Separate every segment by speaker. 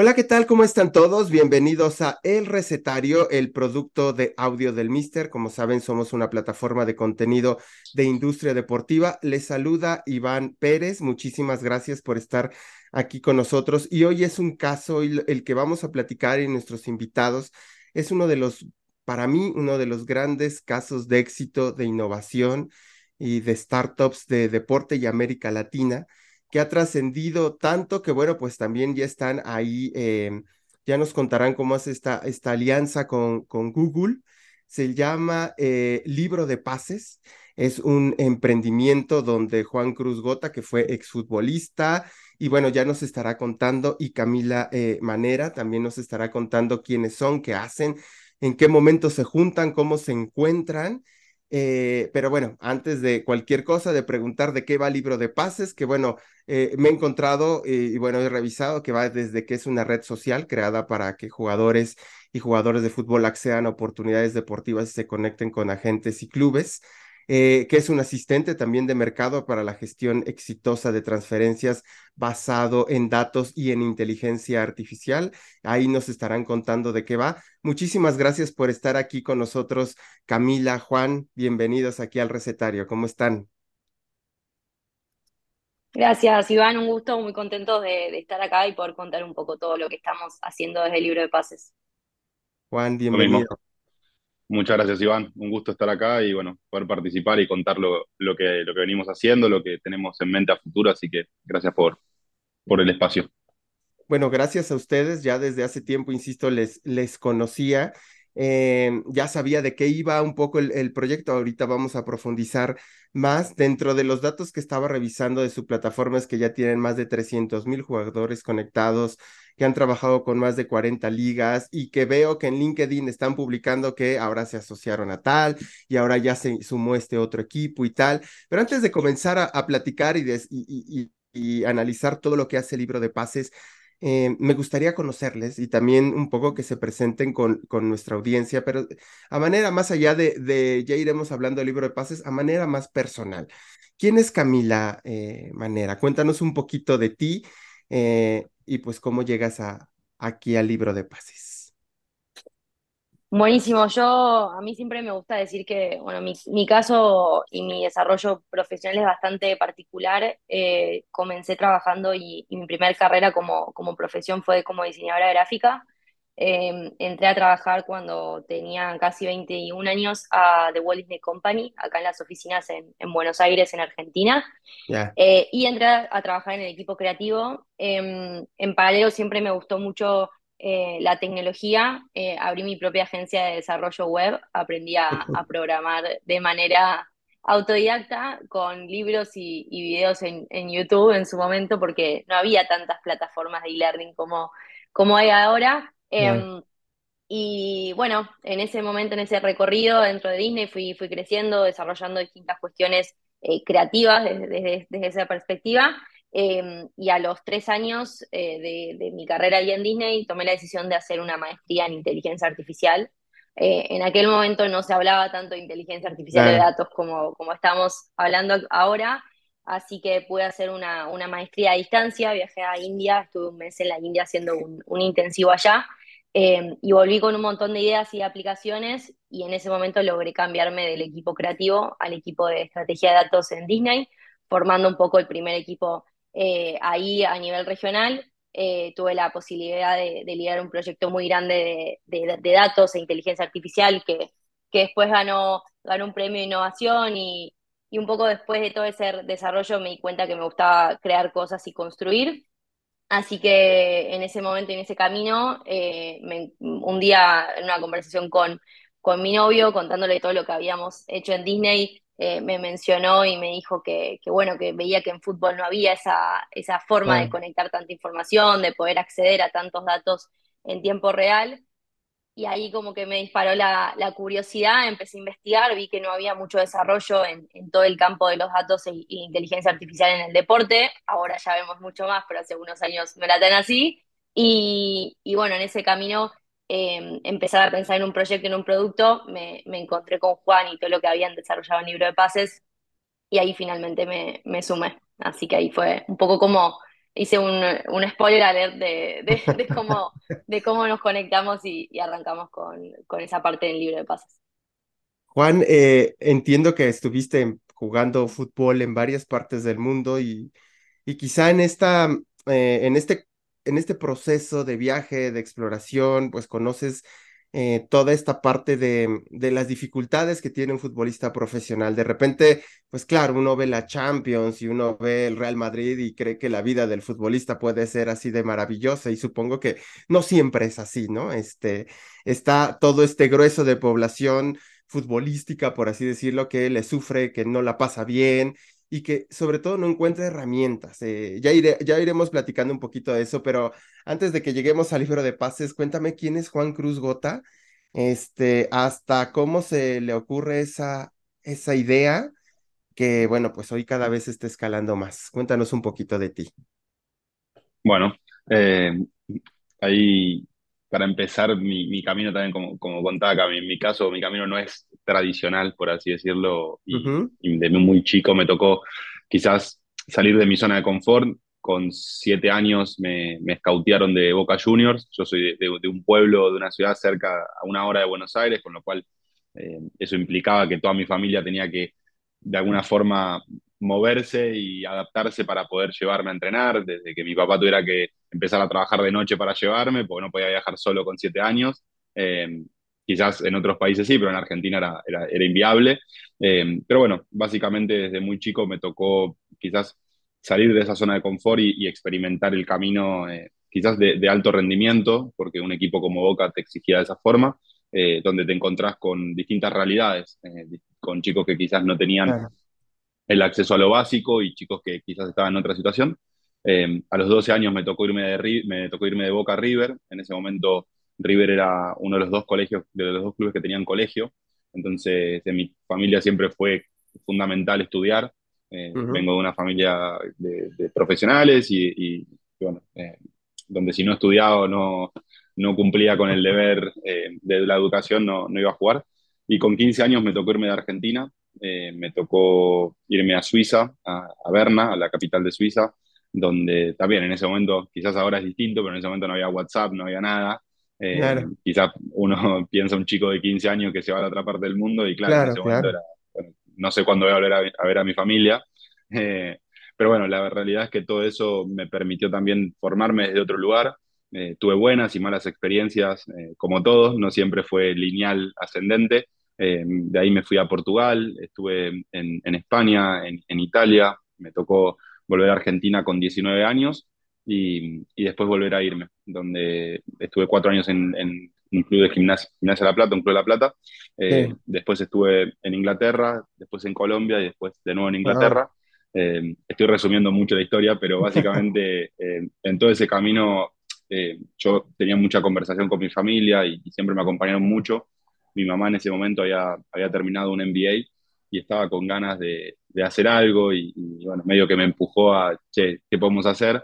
Speaker 1: Hola, ¿qué tal? ¿Cómo están todos? Bienvenidos a El Recetario, el producto de audio del Mister. Como saben, somos una plataforma de contenido de industria deportiva. Les saluda Iván Pérez. Muchísimas gracias por estar aquí con nosotros. Y hoy es un caso, el que vamos a platicar y nuestros invitados es uno de los, para mí, uno de los grandes casos de éxito, de innovación y de startups de deporte y América Latina que ha trascendido tanto que, bueno, pues también ya están ahí, em, ya nos contarán cómo hace esta, esta alianza con, con Google. Se llama eh, Libro de Pases. Es un emprendimiento donde Juan Cruz Gota, que fue exfutbolista, y bueno, ya nos estará contando, y Camila eh, Manera también nos estará contando quiénes son, qué hacen, en qué momento se juntan, cómo se encuentran eh, pero bueno, antes de cualquier cosa, de preguntar de qué va el libro de pases, que bueno, eh, me he encontrado eh, y bueno, he revisado que va desde que es una red social creada para que jugadores y jugadores de fútbol accedan a oportunidades deportivas y se conecten con agentes y clubes. Eh, que es un asistente también de mercado para la gestión exitosa de transferencias basado en datos y en inteligencia artificial. Ahí nos estarán contando de qué va. Muchísimas gracias por estar aquí con nosotros, Camila, Juan, bienvenidos aquí al recetario. ¿Cómo están?
Speaker 2: Gracias, Iván. Un gusto, muy contento de, estar acá y poder contar un poco todo lo que estamos haciendo desde el libro de pases.
Speaker 1: Juan, bienvenido.
Speaker 3: Muchas gracias, Iván. Un gusto estar acá y bueno, poder participar y contar lo, que, lo que venimos haciendo, lo que tenemos en mente a futuro. Así que gracias por, por el espacio.
Speaker 1: Bueno, gracias a ustedes. Ya desde hace tiempo, insisto, les, les conocía. Eh, ya sabía de qué iba un poco el, proyecto. Ahorita vamos a profundizar más. Dentro de los datos que estaba revisando de su plataforma es que ya tienen más de 300 mil jugadores conectados que han trabajado con más de 40 ligas y que veo que en LinkedIn están publicando que ahora se asociaron a tal y ahora ya se sumó este otro equipo y tal. Pero antes de comenzar a, platicar y, analizar todo lo que hace libro de pases, eh, me gustaría conocerles y también un poco que se presenten con, con nuestra audiencia, pero a manera más allá de, de, ya iremos hablando del libro de pases, a manera más personal. ¿Quién es Camila eh, Manera? Cuéntanos un poquito de ti eh, y pues cómo llegas a, aquí al libro de pases.
Speaker 2: Buenísimo, yo a mí siempre me gusta decir que, bueno, mi, caso y mi desarrollo profesional es bastante particular. Eh, comencé trabajando y, mi primera carrera como, como profesión fue como diseñadora gráfica. Em, entré a trabajar cuando tenía casi 21 años a The Walt Disney Company, acá en las oficinas en, Buenos Aires, en Argentina. Eh, y entré a, trabajar en el equipo creativo. Em, en paralelo siempre me gustó mucho eh, la tecnología. Eh, abrí mi propia agencia de desarrollo web, aprendí a, programar de manera autodidacta con libros y, videos en, YouTube en su momento porque no había tantas plataformas de e-learning como, como hay ahora. Em, y bueno, en ese momento, en ese recorrido dentro de Disney, fui, fui creciendo, desarrollando distintas cuestiones eh, creativas desde, esa perspectiva. Em, y a los tres años eh, de, mi carrera ahí en Disney, tomé la decisión de hacer una maestría en inteligencia artificial. Eh, en aquel momento no se hablaba tanto de inteligencia artificial de datos como, como estamos hablando ahora, así que pude hacer una, una, maestría a distancia, viajé a India, estuve un mes en la India haciendo un, un intensivo allá, Em, y volví con un montón de ideas y aplicaciones y en ese momento logré cambiarme del equipo creativo al equipo de estrategia de datos en Disney, formando un poco el primer equipo eh, ahí a nivel regional. Eh, tuve la posibilidad de, liderar un proyecto muy grande de, datos e inteligencia artificial que, que después ganó, ganó un premio de innovación y, y un poco después de todo ese desarrollo me di cuenta que me gustaba crear cosas y construir Así que en ese momento, en ese camino, eh, un día en una conversación con, con mi novio, contándole todo lo que habíamos hecho en Disney, eh, me mencionó y me dijo que, bueno, que veía que en fútbol no había esa, esa forma de conectar tanta información, de poder acceder a tantos datos en tiempo real. Y ahí como que me disparó la, curiosidad, empecé a investigar, vi que no había mucho desarrollo en, todo el campo de los datos e, e, inteligencia artificial en el deporte, ahora ya vemos mucho más, pero hace unos años no era tan así, y, bueno, en ese camino eh, empezar a pensar en un proyecto, en un producto, me, encontré con Juan y todo lo que habían desarrollado en Libro de Pases, y ahí finalmente me, me sumé, así que ahí fue un poco como hice un, un spoiler alert de, de, de, cómo, de cómo nos conectamos y, y arrancamos con, con, esa parte del libro de pases.
Speaker 1: Juan, eh, entiendo que estuviste jugando fútbol en varias partes del mundo y, y quizá en, esta, eh, en, este, en este proceso de viaje, de exploración, pues conoces eh, toda esta parte de, de, las dificultades que tiene un futbolista profesional. De repente, pues claro, uno ve la Champions y uno ve el Real Madrid y cree que la vida del futbolista puede ser así de maravillosa y supongo que no siempre es así, ¿no? Este, está todo este grueso de población futbolística, por así decirlo, que le sufre, que no la pasa bien y que sobre todo no encuentra herramientas. Eh, ya, ya iremos platicando un poquito de eso, pero antes de que lleguemos al libro de pases, cuéntame quién es Juan Cruz Gota, este, hasta cómo se le ocurre esa, esa idea que, bueno, pues hoy cada vez está escalando más. Cuéntanos un poquito de ti.
Speaker 3: Bueno, eh, para empezar mi, mi camino también, como, como contaba acá, en mi caso, mi camino no es tradicional, por así decirlo, y, uh -huh. y de muy chico me tocó quizás salir de mi zona de confort. Con siete años me, me escautearon de Boca Juniors. Yo soy de, de, de, un pueblo, de una ciudad cerca a una hora de Buenos Aires, con lo cual eh, eso implicaba que toda mi familia tenía que de alguna forma moverse y adaptarse para poder llevarme a entrenar, desde que mi papá tuviera que empezar a trabajar de noche para llevarme, porque no podía viajar solo con siete años. Eh, quizás en otros países sí, pero en Argentina era, era, era inviable. Eh, pero bueno, básicamente desde muy chico me tocó quizás salir de esa zona de confort y, y experimentar el camino eh, quizás de, de, alto rendimiento, porque un equipo como Boca te exigía de esa forma, eh, donde te encontrás con distintas realidades, con chicos que quizás no tenían claro el acceso a lo básico y chicos que quizás estaban en otra situación. Eh, a los 12 años me tocó, irme de, me tocó irme de Boca a River. En ese momento River era uno de los dos colegios, de los dos clubes que tenían colegio. Entonces, en mi familia siempre fue fundamental estudiar. Eh, uh -huh. Vengo de una familia de, de profesionales y, y bueno, eh, donde si no estudiaba no, no cumplía con el deber eh, de la educación, no, no iba a jugar. Y con 15 años me tocó irme de Argentina eh, me tocó irme a Suiza, a, a, Berna, a la capital de Suiza, donde también en ese momento, quizás ahora es distinto, pero en ese momento no había WhatsApp, no había nada. Eh, claro. Quizás uno piensa un chico de 15 años que se va a la otra parte del mundo y claro, claro en ese claro. momento era, bueno, no sé cuándo voy a volver a, a ver a mi familia. Eh, pero bueno, la realidad es que todo eso me permitió también formarme desde otro lugar. Eh, tuve buenas y malas experiencias, como todos, no siempre fue lineal ascendente, de ahí me fui a Portugal, estuve en, en España, en, en, Italia, me tocó volver a Argentina con 19 años y, y después volver a irme, donde estuve cuatro años en, en un club de gimnasia, gimnasia La Plata, un club de La Plata. Eh, sí. Después estuve en Inglaterra, después en Colombia y después de nuevo en Inglaterra. Eh, estoy resumiendo mucho la historia, pero básicamente eh, en todo ese camino eh, yo tenía mucha conversación con mi familia y, y, siempre me acompañaron mucho mi mamá en ese momento había, había terminado un MBA y estaba con ganas de, de hacer algo y, y, bueno, medio que me empujó a, che, ¿qué podemos hacer?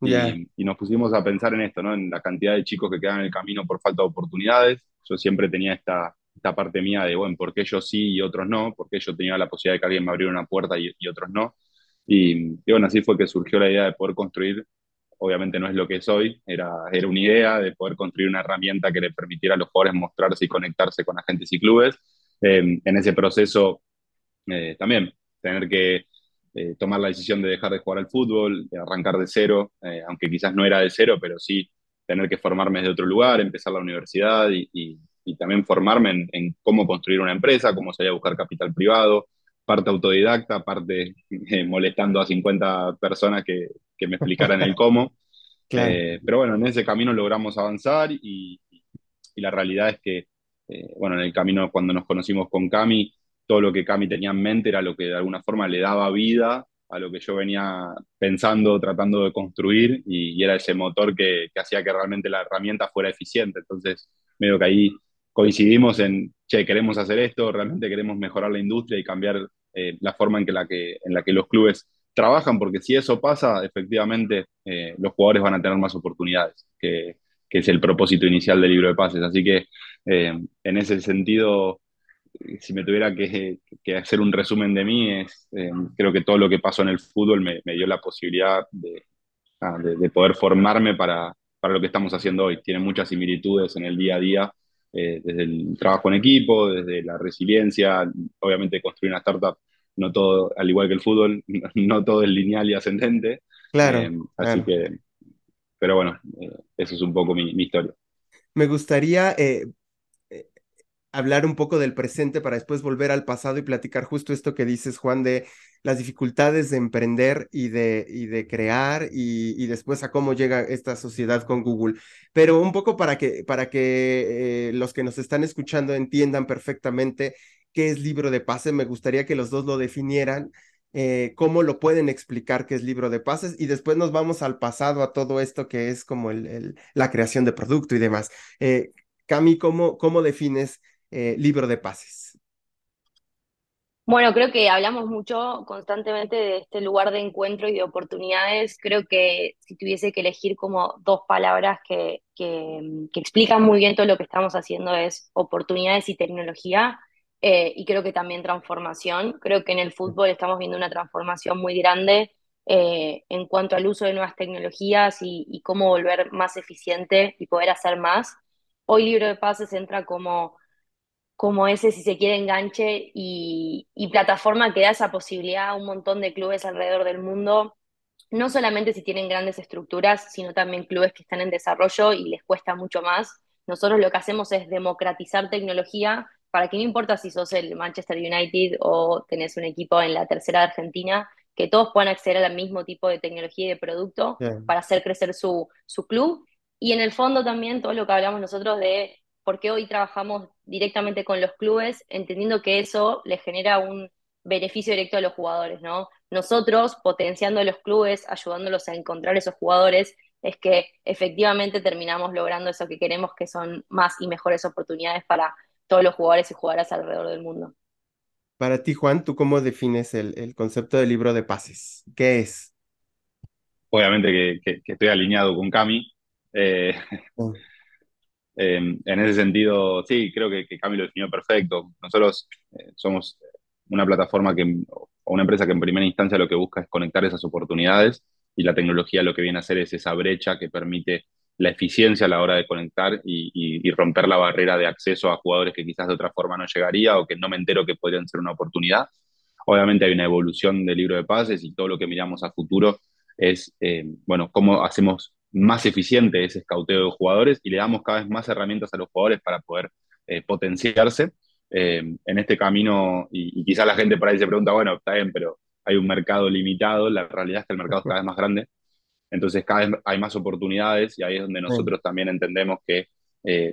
Speaker 3: Yeah. Y, y, nos pusimos a pensar en esto, ¿no? En la cantidad de chicos que quedan en el camino por falta de oportunidades. Yo siempre tenía esta, esta parte mía de, bueno, ¿por qué yo sí y otros no? ¿Por qué yo tenía la posibilidad de que alguien me abriera una puerta y, y otros no? Y, y, bueno, así fue que surgió la idea de poder construir obviamente no es lo que soy, era, era una idea de poder construir una herramienta que le permitiera a los jugadores mostrarse y conectarse con agentes y clubes. Eh, en ese proceso eh, también tener que eh, tomar la decisión de dejar de jugar al fútbol, de arrancar de cero, eh, aunque quizás no era de cero, pero sí tener que formarme desde otro lugar, empezar la universidad y, y, y también formarme en, en, cómo construir una empresa, cómo salir a buscar capital privado, parte autodidacta, parte eh, molestando a 50 personas que, que me explicaran el cómo. Claro. Pero bueno, en ese camino logramos avanzar y, y la realidad es que, bueno, en el camino cuando nos conocimos con Cami, todo lo que Cami tenía en mente era lo que de alguna forma le daba vida a lo que yo venía pensando, tratando de construir y, era ese motor que, que, hacía que realmente la herramienta fuera eficiente. Entonces, medio que ahí coincidimos en, che, queremos hacer esto, realmente queremos mejorar la industria y cambiar eh, la forma en, que la que, en la que los clubes trabajan, porque si eso pasa, efectivamente eh, los jugadores van a tener más oportunidades, que, que, es el propósito inicial del libro de pases. Así que eh, en ese sentido, si me tuviera que, que, hacer un resumen de mí, es, eh, creo que todo lo que pasó en el fútbol me, me dio la posibilidad de, de, poder formarme para, para lo que estamos haciendo hoy. Tiene muchas similitudes en el día a día, eh, desde el trabajo en equipo, desde la resiliencia, obviamente construir una startup, no todo, al igual que el fútbol, no todo es lineal y ascendente.
Speaker 1: Claro. Eh,
Speaker 3: así que, pero bueno, eh, eso es un poco mi, mi historia.
Speaker 1: Me gustaría hablar un poco del presente para después volver al pasado y platicar justo esto que dices, Juan, de las dificultades de emprender y de, y de crear y, después a cómo llega esta sociedad con Google. Pero un poco para que, para que eh, los que nos están escuchando entiendan perfectamente qué es libro de pases, me gustaría que los dos lo definieran. Eh, cómo lo pueden explicar qué es libro de pases y después nos vamos al pasado a todo esto que es como el, la creación de producto y demás. Eh, Cami, ¿cómo, cómo defines eh, libro de pases?
Speaker 2: Bueno, creo que hablamos mucho constantemente de este lugar de encuentro y de oportunidades. Creo que si tuviese que elegir como dos palabras que, que, explican muy bien todo lo que estamos haciendo es oportunidades y tecnología. Eh, y creo que también transformación. Creo que en el fútbol estamos viendo una transformación muy grande eh, en cuanto al uso de nuevas tecnologías y, cómo volver más eficiente y poder hacer más. Hoy Libro de Pases entra como como ese, si se quiere, enganche y, plataforma que da esa posibilidad a un montón de clubes alrededor del mundo, no solamente si tienen grandes estructuras, sino también clubes que están en desarrollo y les cuesta mucho más. Nosotros lo que hacemos es democratizar tecnología para que no importa si sos el Manchester United o tenés un equipo en la tercera de Argentina, que todos puedan acceder al mismo tipo de tecnología y de producto para hacer crecer su, su club. Y en el fondo también todo lo que hablamos nosotros de porque hoy trabajamos directamente con los clubes, entendiendo que eso les genera un beneficio directo a los jugadores, ¿no? Nosotros, potenciando a los clubes, ayudándolos a encontrar esos jugadores, es que efectivamente terminamos logrando eso que queremos, que son más y mejores oportunidades para todos los jugadores y jugadoras alrededor del mundo.
Speaker 1: Para ti, Juan, ¿tú cómo defines el, concepto de libro de pases? ¿Qué es?
Speaker 3: Obviamente que, estoy alineado con Cami. Eh, oh. Eh, en ese sentido, sí, creo que, que Cami lo definió perfecto. Nosotros eh, somos una plataforma que, o una empresa que en primera instancia lo que busca es conectar esas oportunidades y la tecnología lo que viene a hacer es esa brecha que permite la eficiencia a la hora de conectar y, romper la barrera de acceso a jugadores que quizás de otra forma no llegaría o que no me entero que podrían ser una oportunidad. Obviamente hay una evolución del libro de pases y todo lo que miramos a futuro es, eh, bueno, cómo hacemos más eficiente ese escauteo de jugadores y le damos cada vez más herramientas a los jugadores para poder eh, potenciarse eh, en este camino. Y, quizás la gente por ahí se pregunta, bueno, está bien, pero hay un mercado limitado, la realidad es que el mercado es cada vez más grande, entonces cada vez hay más oportunidades y ahí es donde nosotros también entendemos que eh,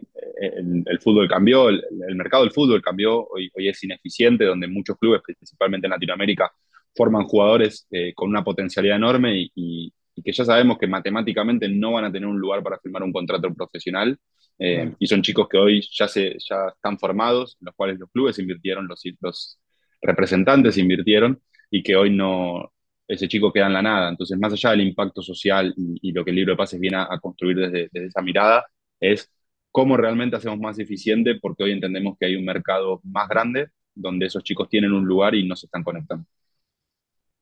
Speaker 3: el, fútbol cambió, el, mercado del fútbol cambió, hoy, hoy es ineficiente, donde muchos clubes, principalmente en Latinoamérica, forman jugadores con una potencialidad enorme y, y que ya sabemos que matemáticamente no van a tener un lugar para firmar un contrato profesional. Eh, y son chicos que hoy ya, se, ya están formados, los cuales los clubes invirtieron, los, los representantes invirtieron, y que hoy no, ese chico queda en la nada. Entonces, más allá del impacto social y, lo que el libro de pases viene a, construir desde, desde, esa mirada, es cómo realmente hacemos más eficiente, porque hoy entendemos que hay un mercado más grande donde esos chicos tienen un lugar y no se están conectando.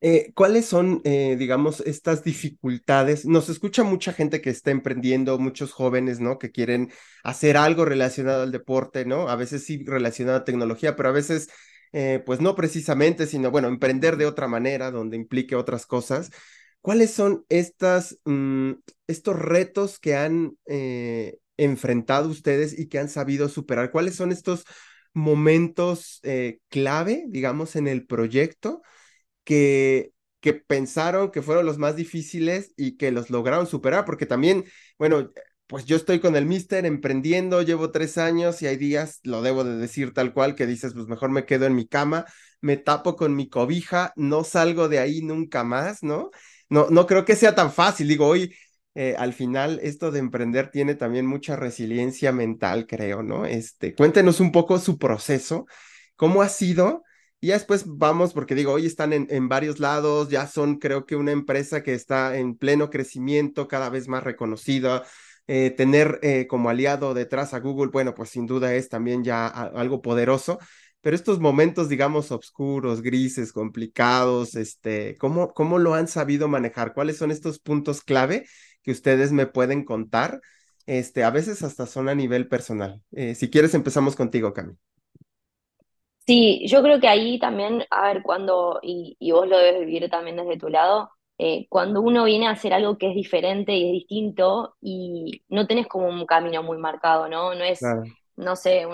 Speaker 1: Eh, ¿Cuáles son, eh, digamos, estas dificultades? Nos escucha mucha gente que está emprendiendo, muchos jóvenes, ¿no? Que quieren hacer algo relacionado al deporte, ¿no? A veces sí relacionado a tecnología, pero a veces, eh, pues no precisamente, sino, bueno, emprender de otra manera, donde implique otras cosas. ¿Cuáles son estas, mm, estos retos que han enfrentado ustedes y que han sabido superar? ¿Cuáles son estos momentos clave, digamos, en el proyecto? Que, que pensaron que fueron los más difíciles y que los lograron superar, porque también, bueno, pues yo estoy con el Mister emprendiendo, llevo tres años y hay días, lo debo de decir tal cual, que dices, pues mejor me quedo en mi cama, me tapo con mi cobija, no salgo de ahí nunca más, ¿no? No, no creo que sea tan fácil, digo, hoy eh, al final esto de emprender tiene también mucha resiliencia mental, creo, ¿no? Este, cuéntenos un poco su proceso, cómo ha sido y ya después vamos, porque digo, hoy están en, varios lados, ya son creo que una empresa que está en pleno crecimiento, cada vez más reconocida. Eh, tener eh, como aliado detrás a Google, bueno, pues sin duda es también ya algo poderoso. pero estos momentos, digamos, oscuros, grises, complicados, este, ¿cómo, cómo lo han sabido manejar? ¿Cuáles son estos puntos clave que ustedes me pueden contar? Este, a veces hasta son a nivel personal. Eh, si quieres, empezamos contigo, Cami.
Speaker 2: Sí, yo creo que ahí también, a ver, cuando, y, y vos lo debes vivir también desde tu lado, eh, cuando uno viene a hacer algo que es diferente y es distinto y no tenés como un camino muy marcado, ¿no? No es, no sé,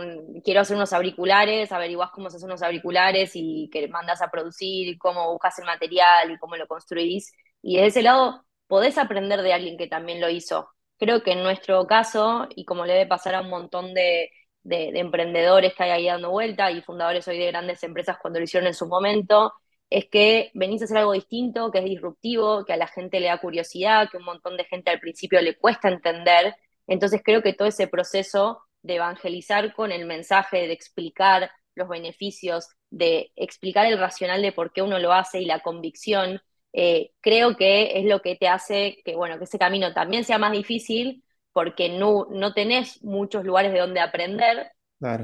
Speaker 2: quiero hacer unos auriculares, averiguás cómo se hacen unos auriculares y que mandas a producir, cómo buscas el material y cómo lo construís. Y de ese lado podés aprender de alguien que también lo hizo. Creo que en nuestro caso, y como le debe pasar a un montón de, de, emprendedores que hay ahí dando vuelta y fundadores hoy de grandes empresas cuando lo hicieron en su momento, es que venís a hacer algo distinto, que es disruptivo, que a la gente le da curiosidad, que un montón de gente al principio le cuesta entender. Entonces creo que todo ese proceso de evangelizar con el mensaje, de explicar los beneficios, de explicar el racional de por qué uno lo hace y la convicción, eh, creo que es lo que te hace que, bueno, que ese camino también sea más difícil, porque no, no tenés muchos lugares de donde aprender,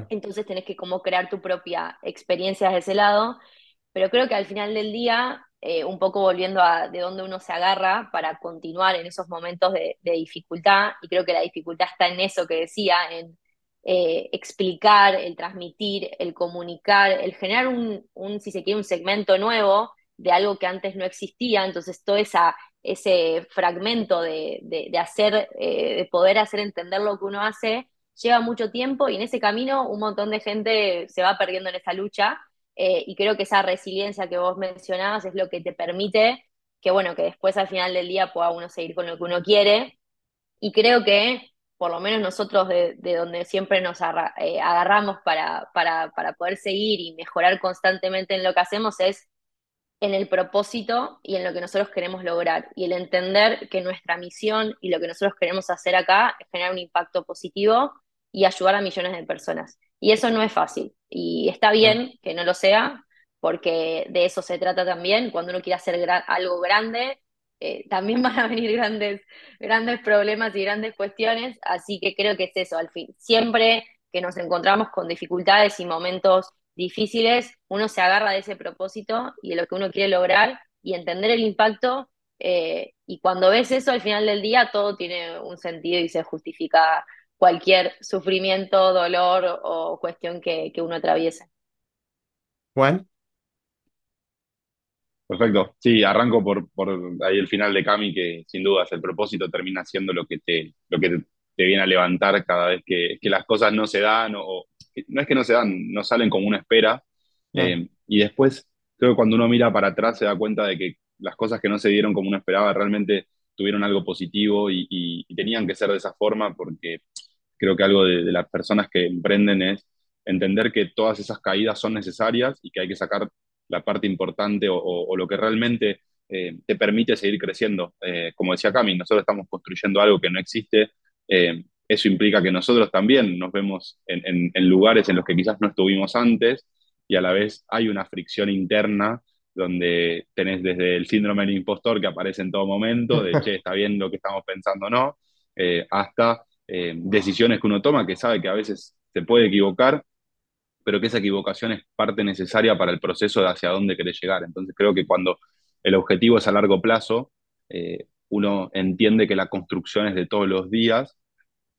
Speaker 2: entonces tenés que como crear tu propia experiencia de ese lado, pero creo que al final del día, eh, un poco volviendo a de dónde uno se agarra para continuar en esos momentos de, dificultad, y creo que la dificultad está en eso que decía, en eh, explicar, el transmitir, el comunicar, el generar un, un, si se quiere, un segmento nuevo de algo que antes no existía, entonces toda esa ese fragmento de, de, hacer, eh, de poder hacer entender lo que uno hace, lleva mucho tiempo y en ese camino un montón de gente se va perdiendo en esa lucha eh, y creo que esa resiliencia que vos mencionabas es lo que te permite que, bueno, que después al final del día pueda uno seguir con lo que uno quiere. Y creo que por lo menos nosotros de, donde siempre nos eh, agarramos para, para, para poder seguir y mejorar constantemente en lo que hacemos es en el propósito y en lo que nosotros queremos lograr y el entender que nuestra misión y lo que nosotros queremos hacer acá es generar un impacto positivo y ayudar a millones de personas. Y eso no es fácil y está bien que no lo sea porque de eso se trata también. Cuando uno quiere hacer algo grande, eh, también van a venir grandes, grandes problemas y grandes cuestiones, así que creo que es eso, al fin. Siempre que nos encontramos con dificultades y momentos difíciles, uno se agarra de ese propósito y de lo que uno quiere lograr y entender el impacto. Eh, y cuando ves eso, al final del día todo tiene un sentido y se justifica cualquier sufrimiento, dolor o cuestión que, uno atraviese.
Speaker 1: Juan.
Speaker 3: Perfecto. Sí, arranco por, por ahí el final de Cami, que sin dudas el propósito termina siendo lo que te, lo que te, viene a levantar cada vez que, que las cosas no se dan o, no es que no se dan, no salen como una espera. Eh, y después, creo que cuando uno mira para atrás se da cuenta de que las cosas que no se dieron como uno esperaba realmente tuvieron algo positivo y, tenían que ser de esa forma porque creo que algo de, las personas que emprenden es entender que todas esas caídas son necesarias y que hay que sacar la parte importante o, lo que realmente eh, te permite seguir creciendo. Eh, como decía Cami, nosotros estamos construyendo algo que no existe eso implica que nosotros también nos vemos en, lugares en los que quizás no estuvimos antes y a la vez hay una fricción interna donde tenés desde el síndrome del impostor que aparece en todo momento, de che, está bien lo que estamos pensando o no, eh, hasta eh, decisiones que uno toma que sabe que a veces se puede equivocar, pero que esa equivocación es parte necesaria para el proceso de hacia dónde querés llegar. Entonces creo que cuando el objetivo es a largo plazo, eh, uno entiende que la construcción es de todos los días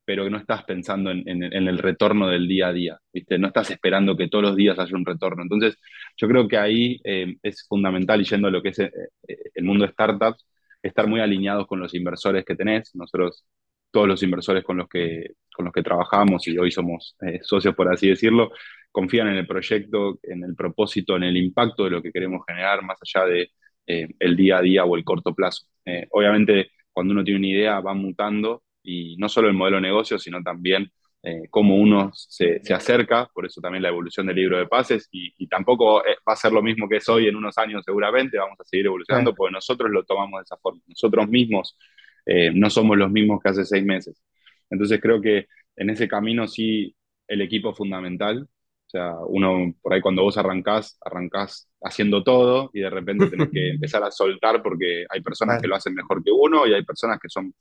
Speaker 3: pero que no estás pensando en, el retorno del día a día, ¿viste? No estás esperando que todos los días haya un retorno. Entonces, yo creo que ahí eh, es fundamental, y yendo a lo que es eh, eh, el mundo de startups, estar muy alineados con los inversores que tenés. Nosotros, todos los inversores con los que, con los que trabajamos, y hoy somos socios, por así decirlo, confían en el proyecto, en el propósito, en el impacto de lo que queremos generar, más allá de el día a día o el corto plazo. obviamente, cuando uno tiene una idea, va mutando y no solo el modelo de negocio, sino también eh, cómo uno se, se, acerca, por eso también la evolución del libro de pases, y, tampoco eh, va a ser lo mismo que es hoy en unos años seguramente, vamos a seguir evolucionando, porque nosotros lo tomamos de esa forma, nosotros mismos eh, no somos los mismos que hace seis meses. Entonces creo que en ese camino sí el equipo es fundamental, o sea, uno por ahí cuando vos arrancás, arrancás haciendo todo y de repente tenés que empezar a soltar porque hay personas que lo hacen mejor que uno y hay personas que son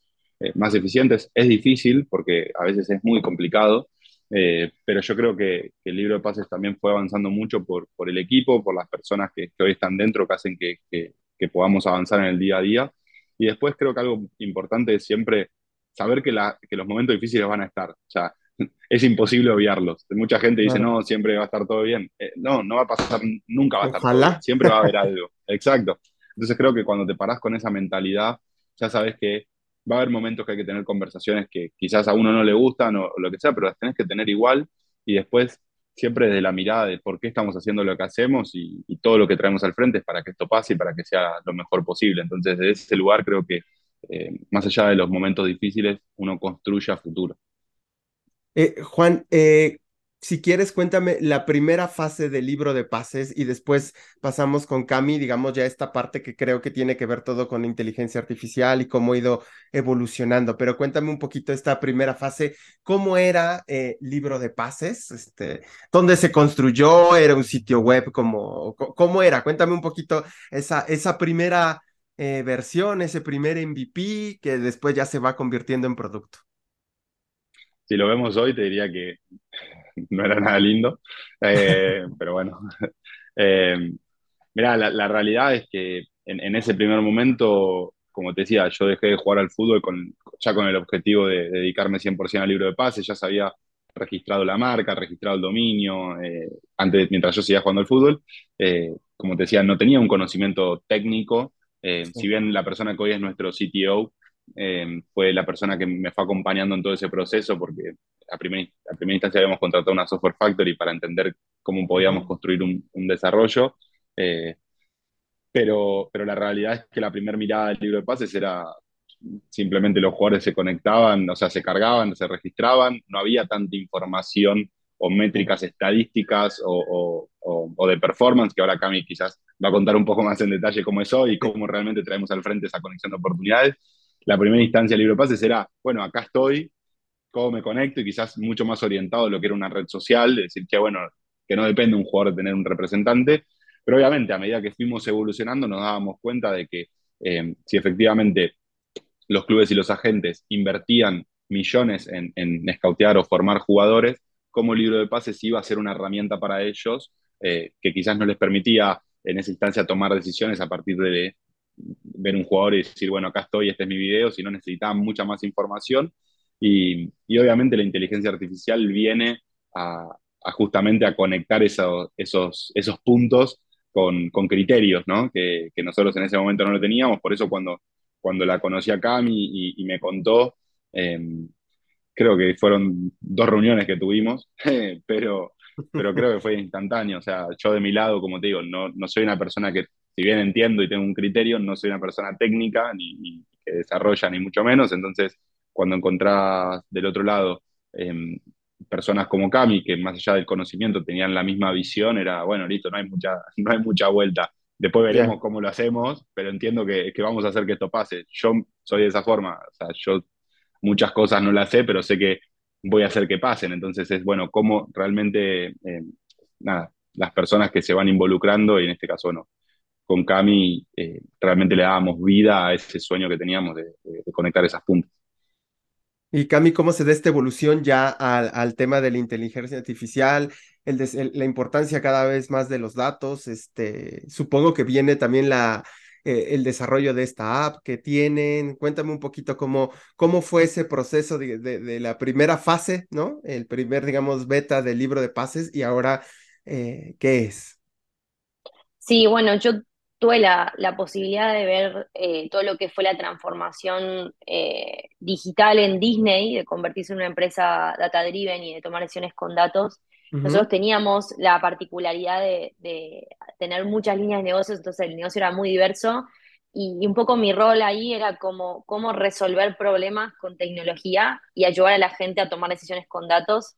Speaker 3: eh, más eficientes. Es difícil porque a veces es muy complicado, Eh, pero yo creo que, el libro de pases también fue avanzando mucho por, por el equipo, por las personas que, hoy están dentro, que hacen que, que, podamos avanzar en el día a día. Y después creo que algo importante es siempre saber que, la, que los momentos difíciles van a estar. O sea, es imposible obviarlos. Mucha gente dice, no, siempre va a estar todo bien. Eh, no, no va a pasar, nunca va a estar todo bien. Siempre va a haber algo. Exacto. Entonces creo que cuando te parás con esa mentalidad, ya sabes que va a haber momentos que hay que tener conversaciones que quizás a uno no le gustan o, lo que sea, pero las tenés que tener igual y después siempre desde la mirada de por qué estamos haciendo lo que hacemos y, todo lo que traemos al frente es para que esto pase y para que sea lo mejor posible. Entonces, desde ese lugar creo que eh, más allá de los momentos difíciles, uno construye a futuro.
Speaker 1: Eh, Juan, eh, si quieres, cuéntame la primera fase del libro de pases y después pasamos con Cami, digamos ya esta parte que creo que tiene que ver todo con inteligencia artificial y cómo ha ido evolucionando. Pero cuéntame un poquito esta primera fase, ¿cómo era eh, libro de pases? Este, ¿Dónde se construyó? ¿Era un sitio web? ¿Cómo, cómo era? Cuéntame un poquito esa, esa primera eh, versión, ese primer MVP que después ya se va convirtiendo en producto.
Speaker 3: Si lo vemos hoy, te diría que no era nada lindo, eh, pero bueno. Eh, mira, la, realidad es que en, ese primer momento, como te decía, yo dejé de jugar al fútbol con, ya con el objetivo de, dedicarme 100% al libro de pases, ya sabía registrado la marca, registrado el dominio, eh, antes, mientras yo seguía jugando al fútbol. como te decía, no tenía un conocimiento técnico. Si bien la persona que hoy es nuestro CTO eh, fue la persona que me fue acompañando en todo ese proceso porque a primera, a primera instancia habíamos contratado una software factory para entender cómo podíamos construir un, desarrollo. Eh, pero, pero la realidad es que la primera mirada del libro de pases era simplemente los jugadores se conectaban, o sea, se cargaban, se registraban, no había tanta información o métricas estadísticas o, o, de performance, que ahora Cami quizás va a contar un poco más en detalle cómo es hoy y cómo realmente traemos al frente esa conexión de oportunidades la primera instancia del libro pases era, bueno, acá estoy, cómo me conecto y quizás mucho más orientado a lo que era una red social, decir que, bueno, que no depende un jugador de tener un representante, pero obviamente a medida que fuimos evolucionando nos dábamos cuenta de que eh, si efectivamente los clubes y los agentes invertían millones en, en escautear o formar jugadores, como el libro de pases iba a ser una herramienta para ellos eh, que quizás no les permitía en esa instancia tomar decisiones a partir de ver un jugador y decir, bueno, acá estoy, este es mi video, si no necesitaban mucha más información. Y, obviamente la inteligencia artificial viene a, justamente a conectar esos, esos, esos puntos con, con criterios, ¿no? Que, que, nosotros en ese momento no lo teníamos. Por eso cuando, cuando la conocí a Cami y, me contó, em, creo que fueron dos reuniones que tuvimos, pero, pero creo que fue instantáneo. O sea, yo de mi lado, como te digo, no, no soy una persona que si bien entiendo y tengo un criterio, no soy una persona técnica ni, que desarrolla ni mucho menos, entonces cuando encontrás del otro lado em, personas como Cami, que más allá del conocimiento tenían la misma visión, era, bueno, listo, no hay mucha, no hay mucha vuelta. Después veremos cómo lo hacemos, pero entiendo que, que, vamos a hacer que esto pase. Yo soy de esa forma, o sea, yo muchas cosas no las sé, pero sé que voy a hacer que pasen. Entonces es, bueno, cómo realmente, em, nada, las personas que se van involucrando, y en este caso, no, con Cami eh, realmente le dábamos vida a ese sueño que teníamos de, conectar esas puntas.
Speaker 1: Y Cami, ¿cómo se da esta evolución ya al, tema de la inteligencia artificial, el la importancia cada vez más de los datos? Este, supongo que viene también la, eh, el desarrollo de esta app que tienen. Cuéntame un poquito cómo, cómo fue ese proceso de, de, la primera fase, ¿no? El primer, digamos, beta del libro de pases y ahora, eh, ¿qué es?
Speaker 2: Sí, bueno, yo tuve la, posibilidad de ver eh, todo lo que fue la transformación eh, digital en Disney, de convertirse en una empresa data driven y de tomar decisiones con datos. Nosotros teníamos la particularidad de, tener muchas líneas de negocios, entonces el negocio era muy diverso y, un poco mi rol ahí era como cómo resolver problemas con tecnología y ayudar a la gente a tomar decisiones con datos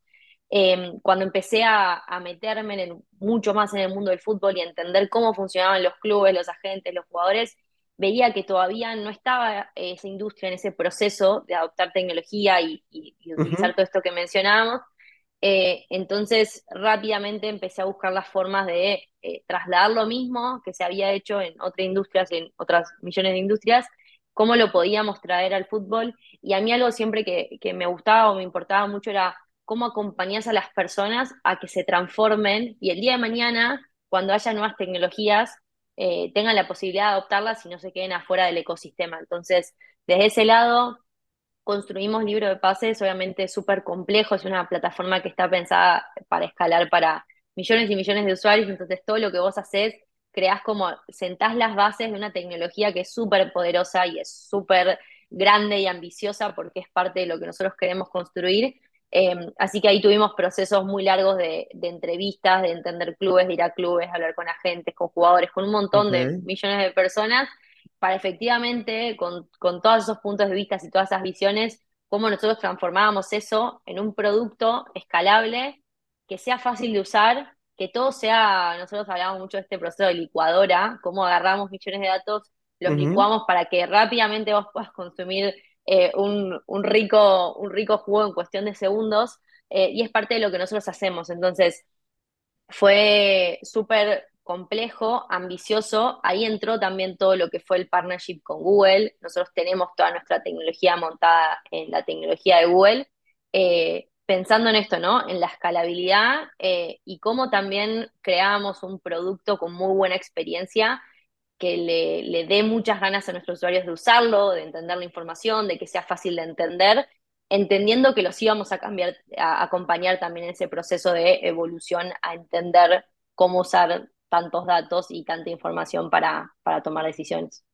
Speaker 2: Em, cuando empecé a, meterme mucho más en el mundo del fútbol y a entender cómo funcionaban los clubes, los agentes, los jugadores, veía que todavía no estaba esa industria en ese proceso de adoptar tecnología y, utilizar todo esto que mencionábamos. Eh, entonces rápidamente empecé a buscar las formas de eh, trasladar lo mismo que se había hecho en otras industrias, en otras millones de industrias, cómo lo podíamos traer al fútbol. Y a mí algo siempre que, que me gustaba o me importaba mucho era cómo acompañas a las personas a que se transformen y el día de mañana, cuando haya nuevas tecnologías, eh, tengan la posibilidad de adoptarlas y no se queden afuera del ecosistema. Entonces, desde ese lado, construimos libro de pases, obviamente súper complejo, es una plataforma que está pensada para escalar para millones y millones de usuarios, entonces todo lo que vos haces, creás como, sentás las bases de una tecnología que es súper poderosa y es súper grande y ambiciosa porque es parte de lo que nosotros queremos construir. Em, así que ahí tuvimos procesos muy largos de, entrevistas, de entender clubes, de ir a clubes, hablar con agentes, con jugadores, con un montón de millones de personas, para efectivamente, con, con todos esos puntos de vista y todas esas visiones, cómo nosotros transformábamos eso en un producto escalable, que sea fácil de usar, que todo sea, nosotros hablamos mucho de este proceso de licuadora, cómo agarramos millones de datos, los licuamos para que rápidamente vos puedas consumir eh, un, rico, un rico jugo en cuestión de segundos, eh, y es parte de lo que nosotros hacemos. Entonces, fue súper complejo, ambicioso. Ahí entró también todo lo que fue el partnership con Google. Nosotros tenemos toda nuestra tecnología montada en la tecnología de Google. Eh, pensando en esto, ¿no? En la escalabilidad y cómo también creamos un producto con muy buena experiencia que le, dé muchas ganas a nuestros usuarios de usarlo, de entender la información, de que sea fácil de entender, entendiendo que los íbamos a cambiar, a acompañar también en ese proceso de evolución, a entender cómo usar tantos datos y tanta información para, para tomar decisiones.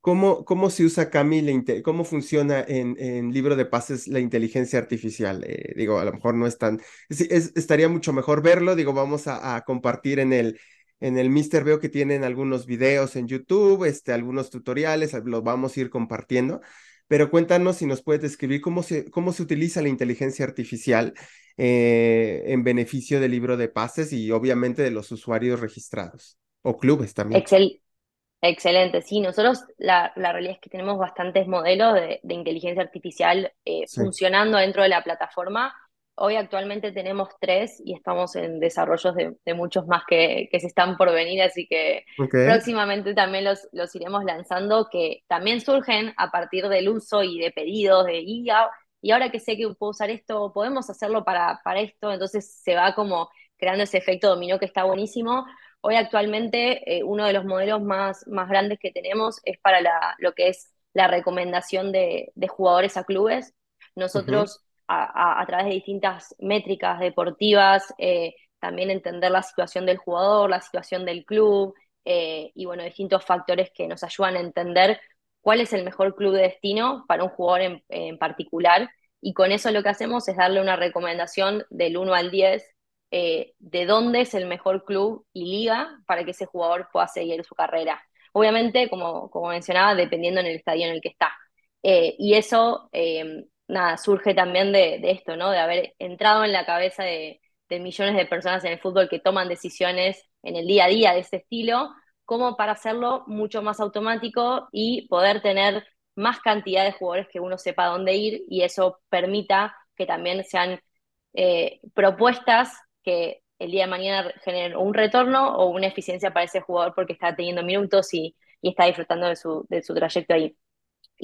Speaker 1: ¿Cómo, ¿Cómo, se usa, Cami, cómo funciona en, libro de pases la inteligencia artificial? Eh, digo, a lo mejor no es tan, estaría mucho mejor verlo, digo, vamos a compartir en el, en el Mister veo que tienen algunos videos en YouTube, este, algunos tutoriales, los vamos a ir compartiendo. Pero cuéntanos si nos puedes describir cómo se, cómo se utiliza la inteligencia artificial eh, en beneficio del libro de pases y obviamente de los usuarios registrados o clubes también.
Speaker 2: Excel excelente, sí, nosotros la, realidad es que tenemos bastantes modelos de, inteligencia artificial eh, funcionando dentro de la plataforma Hoy actualmente tenemos tres y estamos en desarrollos de, muchos más que, se están por venir, así que próximamente también los, los, iremos lanzando, que también surgen a partir del uso y de pedidos de IA, y ahora que sé que puedo usar esto, podemos hacerlo para, para esto, entonces se va como creando ese efecto dominó que está buenísimo. Hoy actualmente eh, uno de los modelos más, más grandes que tenemos es para la, lo que es la recomendación de, jugadores a clubes. Nosotros a, través de distintas métricas deportivas, eh, también entender la situación del jugador, la situación del club eh, y bueno, distintos factores que nos ayudan a entender cuál es el mejor club de destino para un jugador en, particular. Y con eso lo que hacemos es darle una recomendación del 1 al 10 eh, de dónde es el mejor club y liga para que ese jugador pueda seguir su carrera. Obviamente, como, como mencionaba, dependiendo en el estadio en el que está. y eso nada, surge también de, esto, ¿no? De haber entrado en la cabeza de, millones de personas en el fútbol que toman decisiones en el día a día de ese estilo, como para hacerlo mucho más automático y poder tener más cantidad de jugadores que uno sepa dónde ir y eso permita que también sean eh, propuestas que el día de mañana generen un retorno o una eficiencia para ese jugador porque está teniendo minutos y, está disfrutando de su, de su trayecto ahí.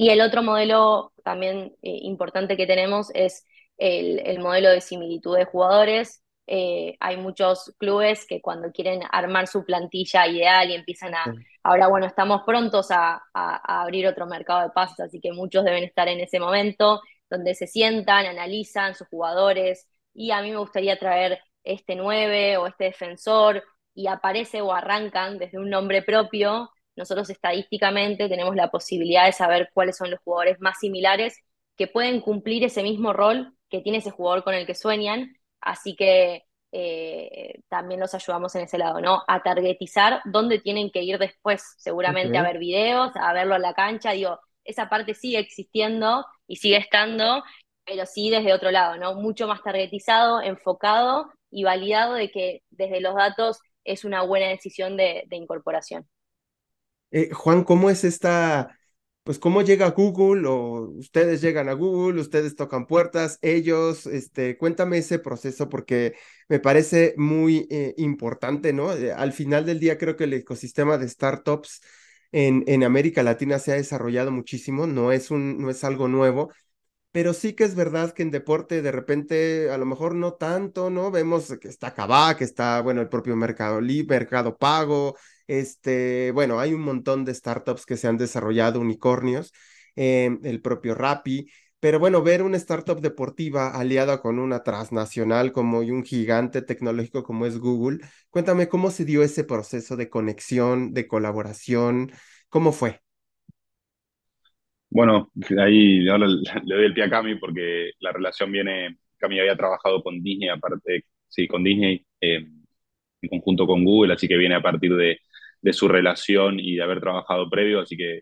Speaker 2: Y el otro modelo también eh, importante que tenemos es el, modelo de similitud de jugadores. Eh, hay muchos clubes que cuando quieren armar su plantilla ideal y empiezan a... Ahora, bueno, estamos prontos a, abrir otro mercado de pases, así que muchos deben estar en ese momento donde se sientan, analizan sus jugadores y a mí me gustaría traer este 9 o este defensor y aparece o arrancan desde un nombre propio nosotros estadísticamente tenemos la posibilidad de saber cuáles son los jugadores más similares que pueden cumplir ese mismo rol que tiene ese jugador con el que sueñan, así que eh, también los ayudamos en ese lado, ¿no? A targetizar dónde tienen que ir después, seguramente a ver videos, a verlo en la cancha, digo, esa parte sigue existiendo y sigue estando, pero sí desde otro lado, ¿no? Mucho más targetizado, enfocado y validado de que desde los datos es una buena decisión de incorporación.
Speaker 1: Eh, Juan, ¿cómo es esta, pues cómo llega Google o ustedes llegan a Google, ustedes tocan puertas, ellos, este, cuéntame ese proceso porque me parece muy eh, importante, ¿no? Eh, al final del día creo que el ecosistema de startups en, en América Latina se ha desarrollado muchísimo, no es, un, no es algo nuevo, pero sí que es verdad que en deporte de repente a lo mejor no tanto, ¿no? Vemos que está Kavak, que está, bueno, el propio Mercado Libre, Mercado Pago, este, bueno, hay un montón de startups que se han desarrollado, unicornios, eh, el propio Rappi, pero bueno, ver una startup deportiva aliada con una transnacional como y un gigante tecnológico como es Google, cuéntame cómo se dio ese proceso de conexión, de colaboración, ¿cómo fue?
Speaker 3: Bueno, ahí le doy el pie a Cami porque la relación viene, Cami había trabajado con Disney, aparte, sí, con Disney, eh, en conjunto con Google, así que viene a partir de, de su relación y de haber trabajado previo, así que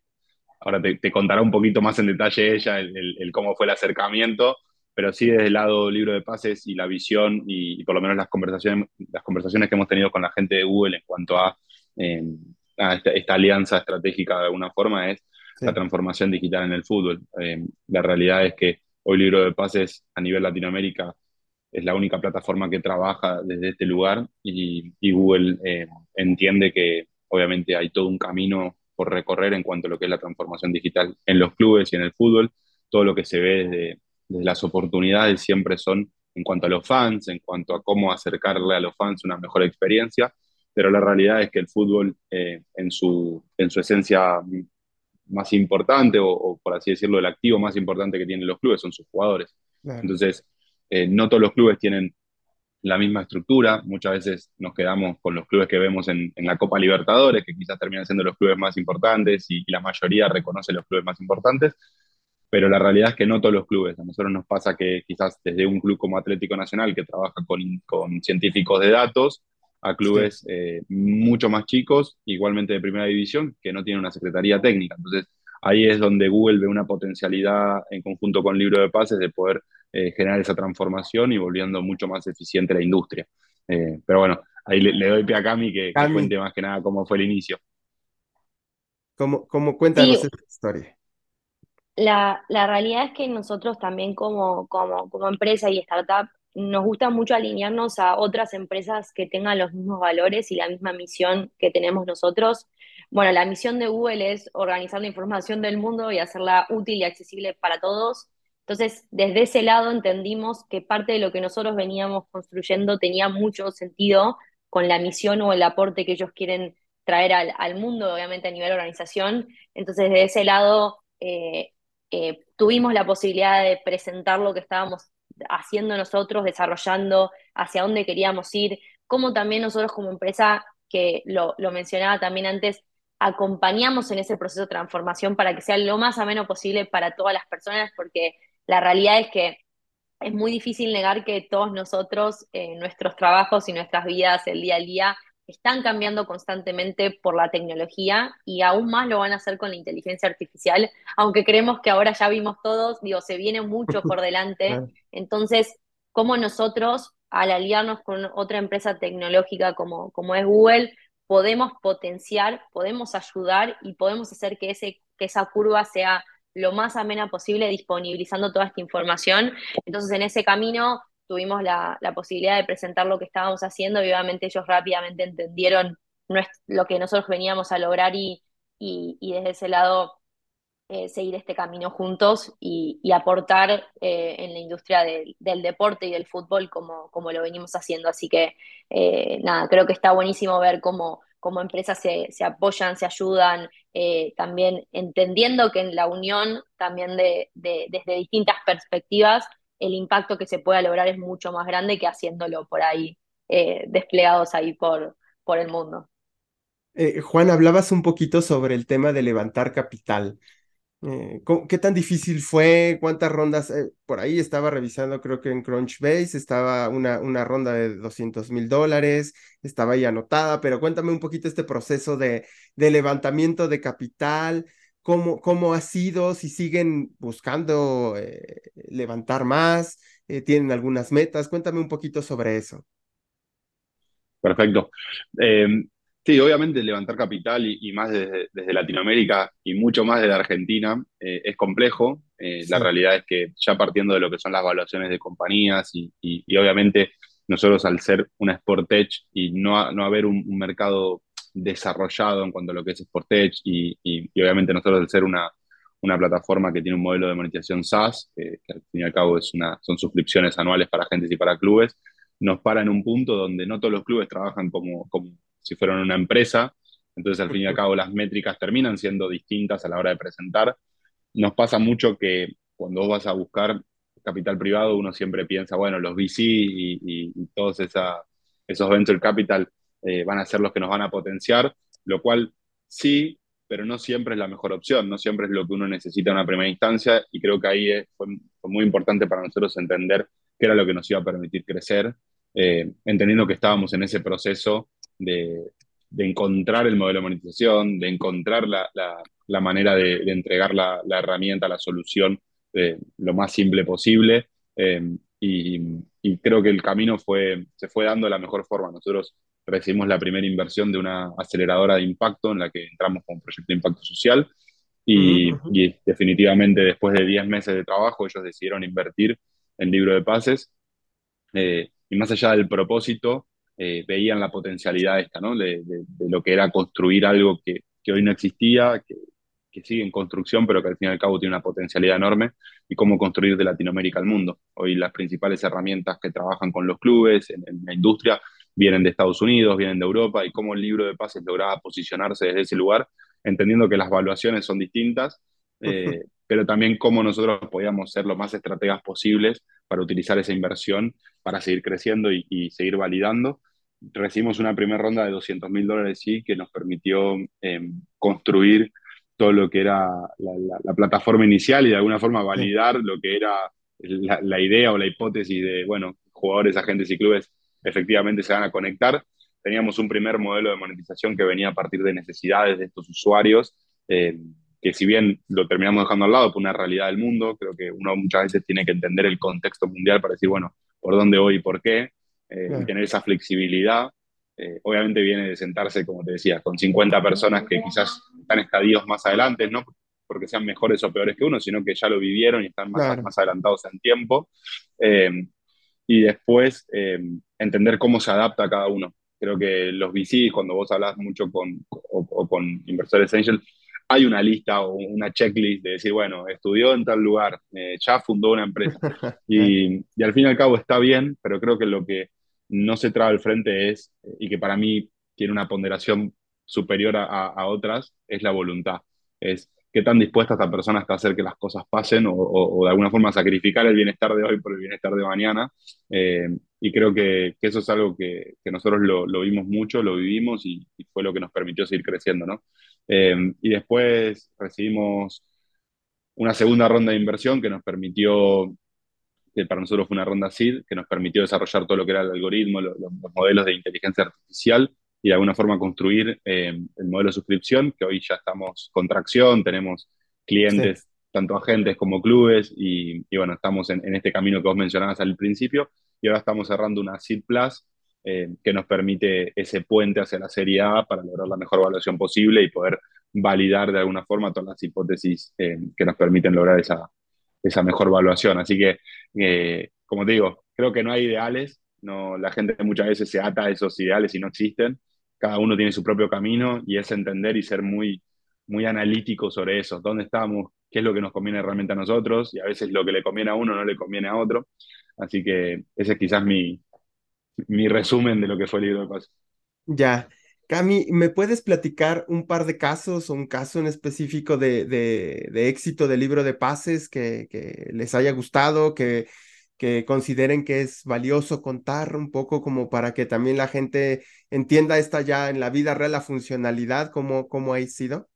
Speaker 3: Ahora te, contará un poquito más en detalle ella el, cómo fue el acercamiento, pero sí desde el lado libro de pases y la visión y, por lo menos las conversaciones, las conversaciones que hemos tenido con la gente de Google en cuanto a, esta, alianza estratégica de alguna forma es la transformación digital en el fútbol. Eh, la realidad es que hoy libro de pases a nivel Latinoamérica es la única plataforma que trabaja desde este lugar y, Google eh, entiende que obviamente hay todo un camino por recorrer en cuanto a lo que es la transformación digital en los clubes y en el fútbol. Todo lo que se ve desde, las oportunidades siempre son en cuanto a los fans, en cuanto a cómo acercarle a los fans una mejor experiencia, pero la realidad es que el fútbol eh, en, su, en su esencia más importante, o, por así decirlo, el activo más importante que tienen los clubes son sus jugadores. Entonces, eh, no todos los clubes tienen la misma estructura. Muchas veces nos quedamos con los clubes que vemos en, la Copa Libertadores, que quizás terminan siendo los clubes más importantes y, la mayoría reconoce los clubes más importantes, pero la realidad es que no todos los clubes. A nosotros nos pasa que quizás desde un club como Atlético Nacional, que trabaja con, con científicos de datos, a clubes eh, mucho más chicos, igualmente de primera división, que no tienen una secretaría técnica. Entonces, ahí es donde Google ve una potencialidad en conjunto con Libro de Pases de poder eh, generar esa transformación y volviendo mucho más eficiente la industria. Eh, pero bueno, ahí le, doy pie a Cami que, cuente más que nada cómo fue el inicio.
Speaker 1: ¿Cómo, cómo cuéntanos esta historia?
Speaker 2: La, la, realidad es que nosotros también como, como, como empresa y startup nos gusta mucho alinearnos a otras empresas que tengan los mismos valores y la misma misión que tenemos nosotros. Bueno, la misión de Google es organizar la información del mundo y hacerla útil y accesible para todos. Entonces, desde ese lado entendimos que parte de lo que nosotros veníamos construyendo tenía mucho sentido con la misión o el aporte que ellos quieren traer al, mundo, obviamente a nivel organización. Entonces, de ese lado, eh, eh, tuvimos la posibilidad de presentar lo que estábamos haciendo nosotros, desarrollando, hacia dónde queríamos ir, como también nosotros como empresa, que lo, lo mencionaba también antes, acompañamos en ese proceso de transformación para que sea lo más ameno posible para todas las personas, porque la realidad es que es muy difícil negar que todos nosotros, eh, nuestros trabajos y nuestras vidas, el día a día, están cambiando constantemente por la tecnología y aún más lo van a hacer con la inteligencia artificial, aunque creemos que ahora ya vimos todos, digo, se viene mucho por delante. Entonces, ¿cómo nosotros, al aliarnos con otra empresa tecnológica como, como es Google, podemos potenciar, podemos ayudar y podemos hacer que, ese, que esa curva sea lo más amena posible, disponibilizando toda esta información. Entonces, en ese camino tuvimos la, posibilidad de presentar lo que estábamos haciendo y obviamente ellos rápidamente entendieron lo que nosotros veníamos a lograr y, desde ese lado eh, seguir este camino juntos y, aportar eh, en la industria del deporte y del fútbol como, como lo venimos haciendo. Así que, eh, nada, creo que está buenísimo ver cómo, cómo empresas se, apoyan, se ayudan, también entendiendo que en la unión, también de, desde distintas perspectivas, el impacto que se pueda lograr es mucho más grande que haciéndolo por ahí, desplegados ahí por, por el mundo.
Speaker 1: Juan, hablabas un poquito sobre el tema de levantar capital. Eh, ¿Qué tan difícil fue? ¿Cuántas rondas? Eh, por ahí estaba revisando, creo que en Crunchbase estaba una, una ronda de 200 mil dólares, estaba ahí anotada, pero cuéntame un poquito este proceso de, de levantamiento de capital, cómo, cómo ha sido, si siguen buscando eh, levantar más, tienen algunas metas, cuéntame un poquito sobre eso.
Speaker 3: Perfecto. Sí, obviamente levantar capital y, más desde, Latinoamérica y mucho más desde Argentina eh, es complejo. Eh, la realidad es que ya partiendo de lo que son las evaluaciones de compañías y, obviamente nosotros al ser una Sportech y no, no haber un, mercado desarrollado en cuanto a lo que es Sportech y, y, obviamente nosotros al ser una, una plataforma que tiene un modelo de monetización SaaS, que al fin y al cabo es una, son suscripciones anuales para agentes y para clubes, nos para en un punto donde no todos los clubes trabajan como, como si fueran una empresa, entonces al fin y al cabo las métricas terminan siendo distintas a la hora de presentar. Nos pasa mucho que cuando vos vas a buscar capital privado, uno siempre piensa, bueno, los VC y, todos esa, esos venture capital eh, van a ser los que nos van a potenciar, lo cual sí, pero no siempre es la mejor opción, no siempre es lo que uno necesita en una primera instancia y creo que ahí fue, muy importante para nosotros entender qué era lo que nos iba a permitir crecer, eh, entendiendo que estábamos en ese proceso de, de encontrar el modelo de monetización, de encontrar la, la, manera de, de entregar la, la, herramienta, la solución eh, lo más simple posible. Eh, y, y, creo que el camino fue, se fue dando de la mejor forma. Nosotros recibimos la primera inversión de una aceleradora de impacto en la que entramos con un proyecto de impacto social. Y, y definitivamente después de 10 meses de trabajo ellos decidieron invertir en libro de pases. Eh, y más allá del propósito, eh, veían la potencialidad esta, ¿no? De, de, lo que era construir algo que, que hoy no existía, que, que, sigue en construcción, pero que al fin y al cabo tiene una potencialidad enorme, y cómo construir de Latinoamérica al mundo. Hoy las principales herramientas que trabajan con los clubes en, en la industria vienen de Estados Unidos, vienen de Europa, y cómo el libro de pases lograba posicionarse desde ese lugar, entendiendo que las valuaciones son distintas, eh, pero también cómo nosotros podíamos ser lo más estrategas posibles para utilizar esa inversión para seguir creciendo y, y seguir validando recibimos una primera ronda de 200 mil dólares, sí, que nos permitió eh, construir todo lo que era la, la, plataforma inicial y de alguna forma validar lo que era la, la, idea o la hipótesis de, bueno, jugadores, agentes y clubes efectivamente se van a conectar. Teníamos un primer modelo de monetización que venía a partir de necesidades de estos usuarios, eh, que si bien lo terminamos dejando al lado por una realidad del mundo, creo que uno muchas veces tiene que entender el contexto mundial para decir, bueno, por dónde voy y por qué, eh, y tener esa flexibilidad. Eh, obviamente viene de sentarse, como te decía, con 50 personas que quizás están estadios más adelante, no porque sean mejores o peores que uno, sino que ya lo vivieron y están más, claro. más adelantados en tiempo. Eh, y después eh, entender cómo se adapta a cada uno. Creo que los VCs, cuando vos hablas mucho con, o, o con inversores angel, hay una lista o una checklist de decir, bueno, estudió en tal lugar, eh, ya fundó una empresa. Y, y, al fin y al cabo está bien, pero creo que lo que no se trae al frente es, y que para mí tiene una ponderación superior a, otras, es la voluntad. Es qué tan dispuesta esta persona está a hacer que las cosas pasen o, de alguna forma sacrificar el bienestar de hoy por el bienestar de mañana. Eh, y creo que, eso es algo que, que nosotros lo, vimos mucho, lo vivimos y, fue lo que nos permitió seguir creciendo. ¿no? Eh, y después recibimos una segunda ronda de inversión que nos permitió que para nosotros fue una ronda SID, que nos permitió desarrollar todo lo que era el algoritmo, los, los modelos de inteligencia artificial y de alguna forma construir eh, el modelo de suscripción, que hoy ya estamos con tracción, tenemos clientes, sí. tanto agentes como clubes, y, y bueno, estamos en, en, este camino que vos mencionabas al principio, y ahora estamos cerrando una SID Plus eh, que nos permite ese puente hacia la Serie A para lograr la mejor evaluación posible y poder validar de alguna forma todas las hipótesis eh, que nos permiten lograr esa, esa mejor evaluación. Así que, eh, como te digo, creo que no hay ideales, no, la gente muchas veces se ata a esos ideales y no existen. Cada uno tiene su propio camino y es entender y ser muy, muy analítico sobre eso. ¿Dónde estamos? ¿Qué es lo que nos conviene realmente a nosotros? Y a veces lo que le conviene a uno no le conviene a otro. Así que ese es quizás mi, mi resumen de lo que fue el libro de pases.
Speaker 1: Ya. Cami, ¿me puedes platicar un par de casos o un caso en específico de, de, éxito del libro de pases que, que les haya gustado, que, que consideren que es valioso contar un poco como para que también la gente entienda esta ya en la vida real, la funcionalidad, cómo, cómo ha sido?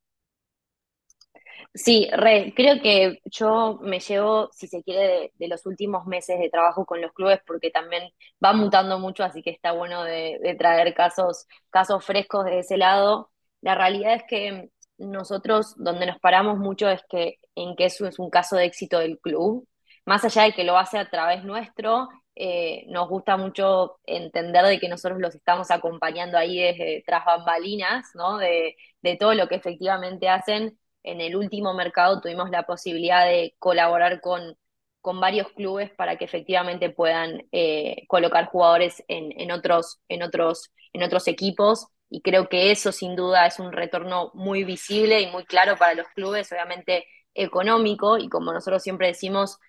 Speaker 2: Sí, re, creo que yo me llevo, si se quiere, de, los últimos meses de trabajo con los clubes, porque también va mutando mucho, así que está bueno de, traer casos, casos frescos de ese lado. La realidad es que nosotros, donde nos paramos mucho es que en que eso es un caso de éxito del club, más allá de que lo hace a través nuestro, eh, nos gusta mucho entender de que nosotros los estamos acompañando ahí desde tras bambalinas, ¿no? De todo lo que efectivamente hacen en el último mercado tuvimos la posibilidad de colaborar con, con varios clubes para que efectivamente puedan eh, colocar jugadores en, en, otros, en, otros, en otros equipos. Y creo que eso sin duda es un retorno muy visible y muy claro para los clubes. Obviamente económico y como nosotros siempre decimos,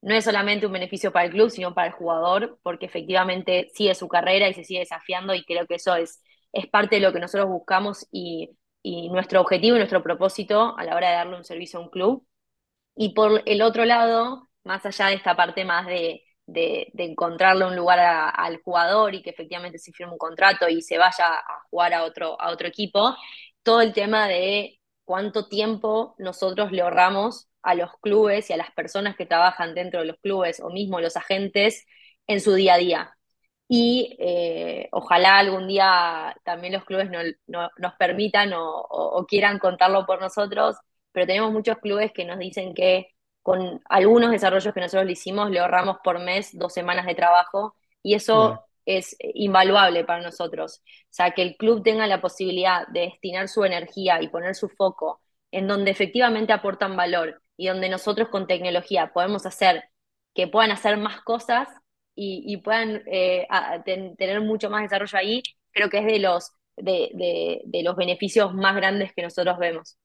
Speaker 2: no es solamente un beneficio para el club, sino para el jugador, porque efectivamente sigue su carrera y se sigue desafiando y creo que eso es, es parte de lo que nosotros buscamos y, y nuestro objetivo y nuestro propósito a la hora de darle un servicio a un club. Y por el otro lado, más allá de esta parte más de, de, encontrarle un lugar al jugador y que efectivamente se firme un contrato y se vaya a jugar a otro, a otro equipo, todo el tema de cuánto tiempo nosotros le ahorramos a los clubes y a las personas que trabajan dentro de los clubes o mismo los agentes en su día a día. Y eh, ojalá algún día también los clubes no, nos permitan o, quieran contarlo por nosotros, pero tenemos muchos clubes que nos dicen que con algunos desarrollos que nosotros le hicimos le ahorramos por mes dos semanas de trabajo y eso es invaluable para nosotros. O sea, que el club tenga la posibilidad de destinar su energía y poner su foco en donde efectivamente aportan valor y donde nosotros con tecnología podemos hacer que puedan hacer más cosas y, puedan eh, tener mucho más desarrollo ahí, creo que es de los, de, los beneficios más grandes que nosotros vemos.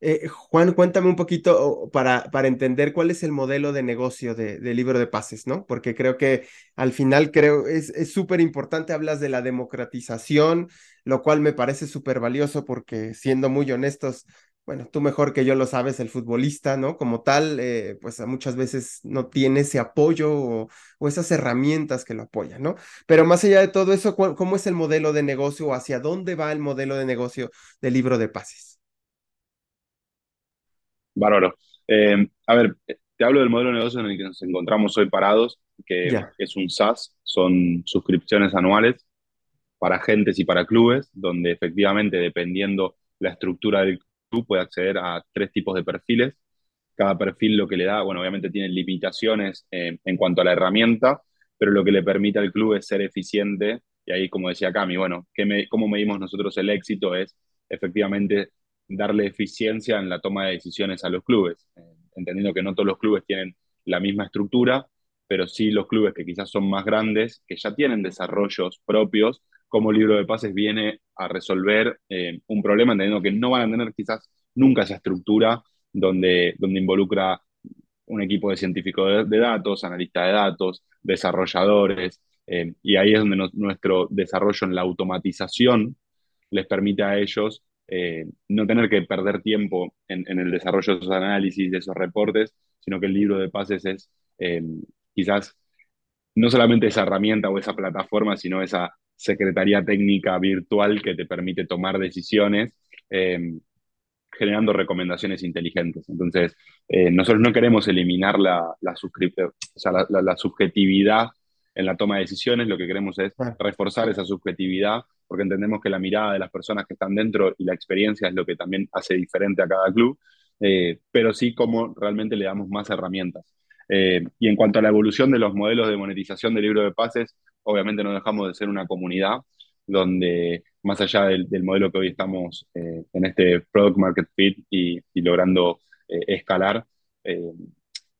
Speaker 1: Eh, Juan, cuéntame un poquito para, para entender cuál es el modelo de negocio de, libro de pases, ¿no? Porque creo que al final creo es súper importante, hablas de la democratización, lo cual me parece súper valioso porque siendo muy honestos, bueno, tú mejor que yo lo sabes, el futbolista, ¿no? Como tal, eh, pues muchas veces no tiene ese apoyo o, esas herramientas que lo apoyan, ¿no? Pero más allá de todo eso, ¿cómo es el modelo de negocio o hacia dónde va el modelo de negocio del libro de pases?
Speaker 3: Bárbaro. Eh, a ver, te hablo del modelo de negocio en el que nos encontramos hoy parados, que es un SaaS, son suscripciones anuales para agentes y para clubes, donde efectivamente, dependiendo la estructura del puede acceder a tres tipos de perfiles. Cada perfil lo que le da, bueno, obviamente tiene limitaciones eh, en cuanto a la herramienta, pero lo que le permite al club es ser eficiente. Y ahí, como decía Cami, bueno, ¿qué ¿cómo medimos nosotros el éxito? Es efectivamente darle eficiencia en la toma de decisiones a los clubes, eh, entendiendo que no todos los clubes tienen la misma estructura, pero sí los clubes que quizás son más grandes, que ya tienen desarrollos propios, como libro de pases viene a resolver eh, un problema, entendiendo que no van a tener quizás nunca esa estructura donde, donde involucra un equipo de científicos de, datos, analistas de datos, desarrolladores, eh, y ahí es donde nuestro desarrollo en la automatización les permite a ellos eh, no tener que perder tiempo en, el desarrollo de esos análisis, de esos reportes, sino que el libro de pases es quizás no solamente esa herramienta o esa plataforma, sino esa secretaría técnica virtual que te permite tomar decisiones eh, generando recomendaciones inteligentes. Entonces, eh, nosotros no queremos eliminar la, la, la, subjetividad en la toma de decisiones, lo que queremos es reforzar esa subjetividad, porque entendemos que la mirada de las personas que están dentro y la experiencia es lo que también hace diferente a cada club, eh, pero sí como realmente le damos más herramientas. Y en cuanto a la evolución de los modelos de monetización del libro de pases, obviamente no dejamos de ser una comunidad donde más allá del, modelo que hoy estamos eh, en este Product Market Fit y, logrando eh, escalar, eh,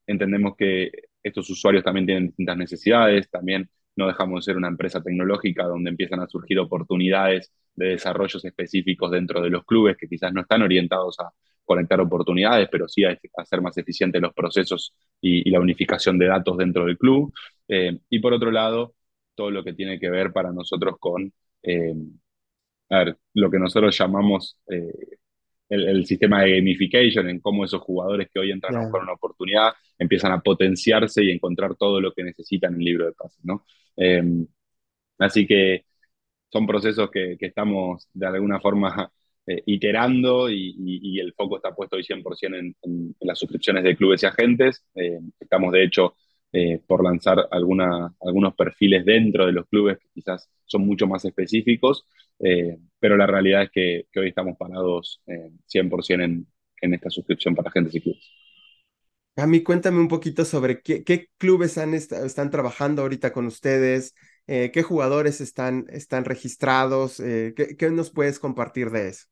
Speaker 3: entendemos que estos usuarios también tienen distintas necesidades, también no dejamos de ser una empresa tecnológica donde empiezan a surgir oportunidades de desarrollos específicos dentro de los clubes que quizás no están orientados a conectar oportunidades, pero sí a, hacer más eficientes los procesos y, la unificación de datos dentro del club. y por otro lado, todo lo que tiene que ver para nosotros con eh, lo que nosotros llamamos eh, el, sistema de gamification, en cómo esos jugadores que hoy entran con una oportunidad empiezan a potenciarse y encontrar todo lo que necesitan en el libro de pases, ¿no? Así que son procesos que, estamos de alguna forma eh, iterando y, el foco está puesto hoy 100% en, en, las suscripciones de clubes y agentes. estamos, de hecho, eh, por lanzar algunos perfiles dentro de los clubes que quizás son mucho más específicos, eh, pero la realidad es que, hoy estamos parados 100% eh, en, en, esta suscripción para agentes y clubes.
Speaker 1: A mí cuéntame un poquito sobre qué, clubes están trabajando ahorita con ustedes, qué jugadores están, registrados, ¿qué, ¿qué, nos puedes compartir de eso?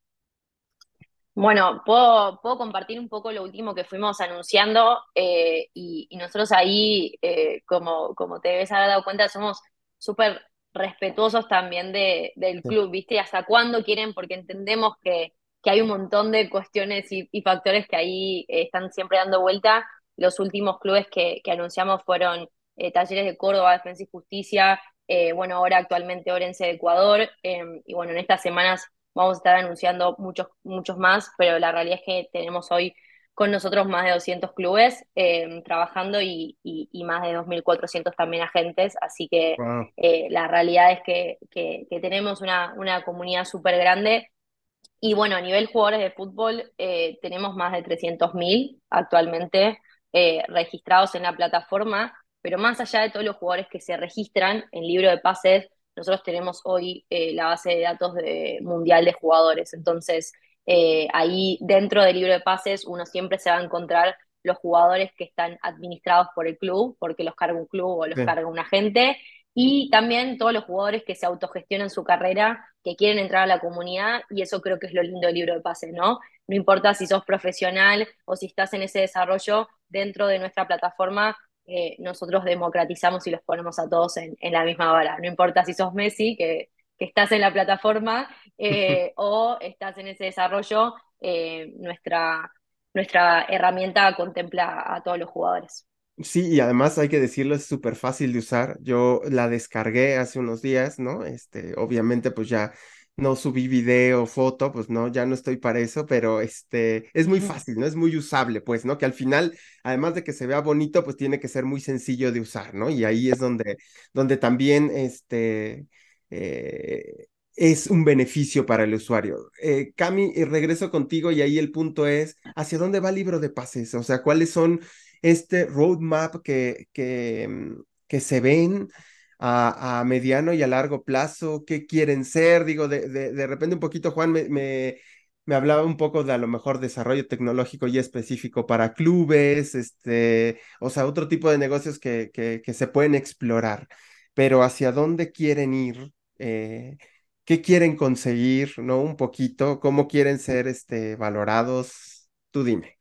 Speaker 2: Bueno, puedo, puedo, compartir un poco lo último que fuimos anunciando eh, y, nosotros ahí, eh, como, como te debes haber dado cuenta, somos súper respetuosos también de, del club, ¿viste? ¿Hasta cuándo quieren? Porque entendemos que, que hay un montón de cuestiones y, factores que ahí están siempre dando vuelta. Los últimos clubes que, anunciamos fueron Talleres de Córdoba, Defensa y Justicia, bueno, ahora actualmente Orense de Ecuador, em, y bueno, en estas semanas vamos a estar anunciando muchos, muchos más, pero la realidad es que tenemos hoy con nosotros más de 200 clubes em, trabajando y, más de 2.400 también agentes, así que eh, la realidad es que, tenemos una, comunidad súper grande. Y bueno, a nivel jugadores de fútbol, eh, tenemos más de 300.000 actualmente eh, registrados en la plataforma, pero más allá de todos los jugadores que se registran en libro de pases, nosotros tenemos hoy la base de datos de, mundial de jugadores. Entonces, eh, ahí dentro del libro de pases uno siempre se va a encontrar los jugadores que están administrados por el club, porque los carga un club o los carga un agente, y también todos los jugadores que se autogestionan su carrera, que quieren entrar a la comunidad, y eso creo que es lo lindo del libro de pases, ¿no? No importa si sos profesional o si estás en ese desarrollo dentro de nuestra plataforma, eh, nosotros democratizamos y los ponemos a todos en, en la misma vara. No importa si sos Messi, que estás en la plataforma eh, o estás en ese desarrollo, eh, nuestra, nuestra herramienta contempla a todos los jugadores.
Speaker 1: Sí, y además hay que decirlo, es súper fácil de usar. Yo la descargué hace unos días, ¿no? Este, obviamente, pues ya no subí video, foto, pues no, ya no estoy para eso, pero este, es muy fácil, ¿no? Es muy usable, pues, ¿no? Que al final, además de que se vea bonito, pues tiene que ser muy sencillo de usar, ¿no? Y ahí es donde, donde también, este, eh, es un beneficio para el usuario. Eh, Cami, regreso contigo y ahí el punto es, ¿hacia dónde va el libro de pases? O sea, ¿cuáles son este roadmap que, que, mm, que se ven a, mediano y a largo plazo? ¿Qué quieren ser? Digo, de, de, repente un poquito, Juan, me, me, me, hablaba un poco de a lo mejor desarrollo tecnológico y específico para clubes, este, o sea, otro tipo de negocios que, que, que se pueden explorar. Pero ¿hacia dónde quieren ir? Eh, qué quieren conseguir, ¿no? Un poquito, cómo quieren ser este, valorados. Tú dime.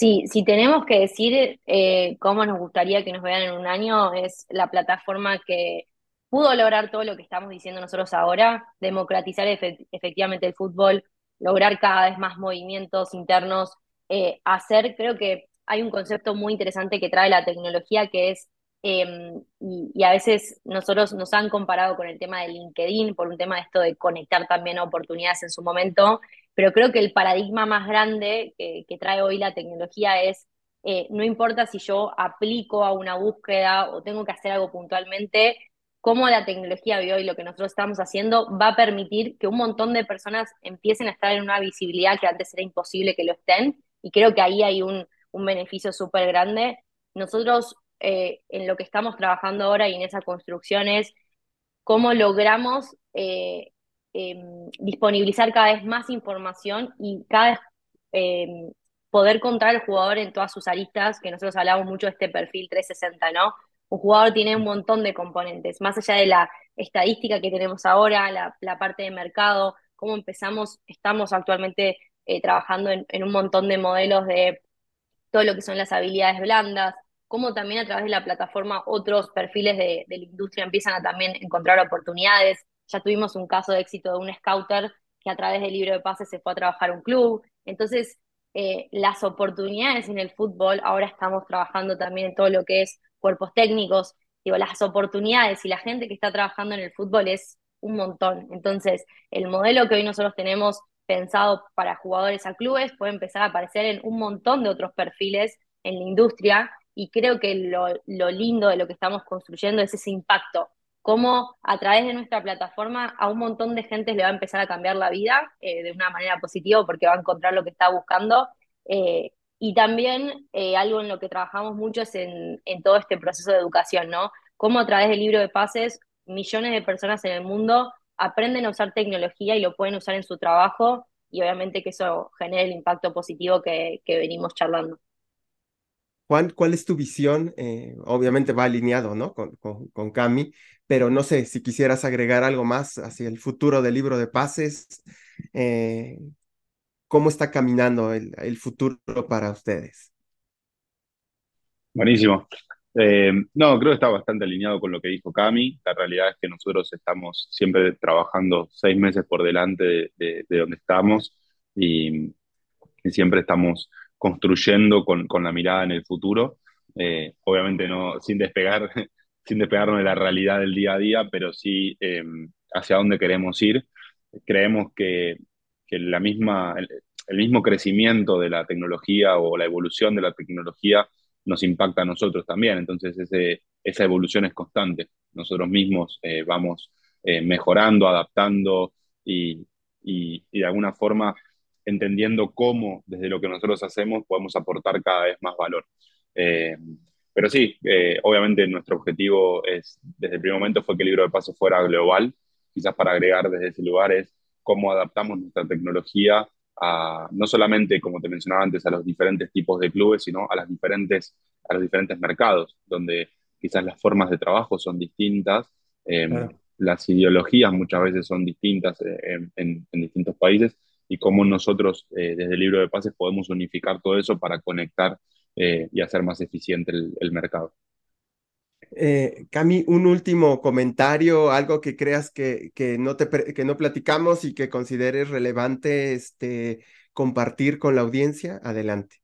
Speaker 2: Sí, si tenemos que decir eh, cómo nos gustaría que nos vean en un año, es la plataforma que pudo lograr todo lo que estamos diciendo nosotros ahora, democratizar efectivamente el fútbol, lograr cada vez más movimientos internos, eh, hacer, creo que hay un concepto muy interesante que trae la tecnología que es Em, y, a veces nosotros nos han comparado con el tema de LinkedIn por un tema de esto de conectar también oportunidades en su momento, pero creo que el paradigma más grande que, trae hoy la tecnología es, eh, no importa si yo aplico a una búsqueda o tengo que hacer algo puntualmente, cómo la tecnología de hoy, lo que nosotros estamos haciendo, va a permitir que un montón de personas empiecen a estar en una visibilidad que antes era imposible que lo estén, y creo que ahí hay un, un beneficio súper grande. Nosotros eh, en lo que estamos trabajando ahora y en esa construcción es cómo logramos eh, em, disponibilizar cada vez más información y cada vez em, poder contar al jugador en todas sus aristas, que nosotros hablamos mucho de este perfil 360, ¿no? Un jugador tiene un montón de componentes, más allá de la estadística que tenemos ahora, la, parte de mercado, cómo empezamos, estamos actualmente eh, trabajando en, en un montón de modelos de todo lo que son las habilidades blandas, cómo también a través de la plataforma otros perfiles de, la industria empiezan a también encontrar oportunidades. Ya tuvimos un caso de éxito de un scouter que a través del libro de pases se fue a trabajar un club. Entonces, eh, las oportunidades en el fútbol, ahora estamos trabajando también en todo lo que es cuerpos técnicos, digo, las oportunidades y la gente que está trabajando en el fútbol es un montón. Entonces, el modelo que hoy nosotros tenemos pensado para jugadores a clubes puede empezar a aparecer en un montón de otros perfiles en la industria y creo que lo, lindo de lo que estamos construyendo es ese impacto, cómo a través de nuestra plataforma a un montón de gente le va a empezar a cambiar la vida eh, de una manera positiva porque va a encontrar lo que está buscando. Eh, y también eh, algo en lo que trabajamos mucho es en, todo este proceso de educación, ¿no? Cómo a través del libro de pases millones de personas en el mundo aprenden a usar tecnología y lo pueden usar en su trabajo y obviamente que eso genere el impacto positivo que venimos charlando.
Speaker 1: Juan, ¿cuál es tu visión? Obviamente va alineado, ¿no? Con, Cami, pero no sé si quisieras agregar algo más hacia el futuro del libro de pases. Eh, ¿Cómo está caminando el, futuro para ustedes?
Speaker 3: Buenísimo. Eh, no, creo que está bastante alineado con lo que dijo Cami. La realidad es que nosotros estamos siempre trabajando seis meses por delante de, donde estamos y, siempre estamos construyendo con, la mirada en el futuro. Eh, obviamente no sin despegar, sin despegarnos de la realidad del día a día, pero sí eh, hacia dónde queremos ir. Creemos que, la misma, el mismo crecimiento de la tecnología o la evolución de la tecnología nos impacta a nosotros también. Entonces ese, esa evolución es constante. Nosotros mismos eh, vamos eh, mejorando, adaptando y, y, de alguna forma entendiendo cómo desde lo que nosotros hacemos podemos aportar cada vez más valor. Eh, pero sí, obviamente nuestro objetivo es, desde el primer momento fue que el libro de paso fuera global, quizás para agregar desde ese lugar es cómo adaptamos nuestra tecnología no solamente, como te mencionaba antes, a los diferentes tipos de clubes, sino a, las diferentes, a los diferentes mercados, donde quizás las formas de trabajo son distintas, em, las ideologías muchas veces son distintas eh, en, distintos países, y cómo nosotros eh, desde el libro de pases podemos unificar todo eso para conectar eh, y hacer más eficiente el mercado.
Speaker 1: Eh, Cami, un último comentario, algo que creas que, que, no te, que no platicamos y que consideres relevante este, compartir con la audiencia. Adelante.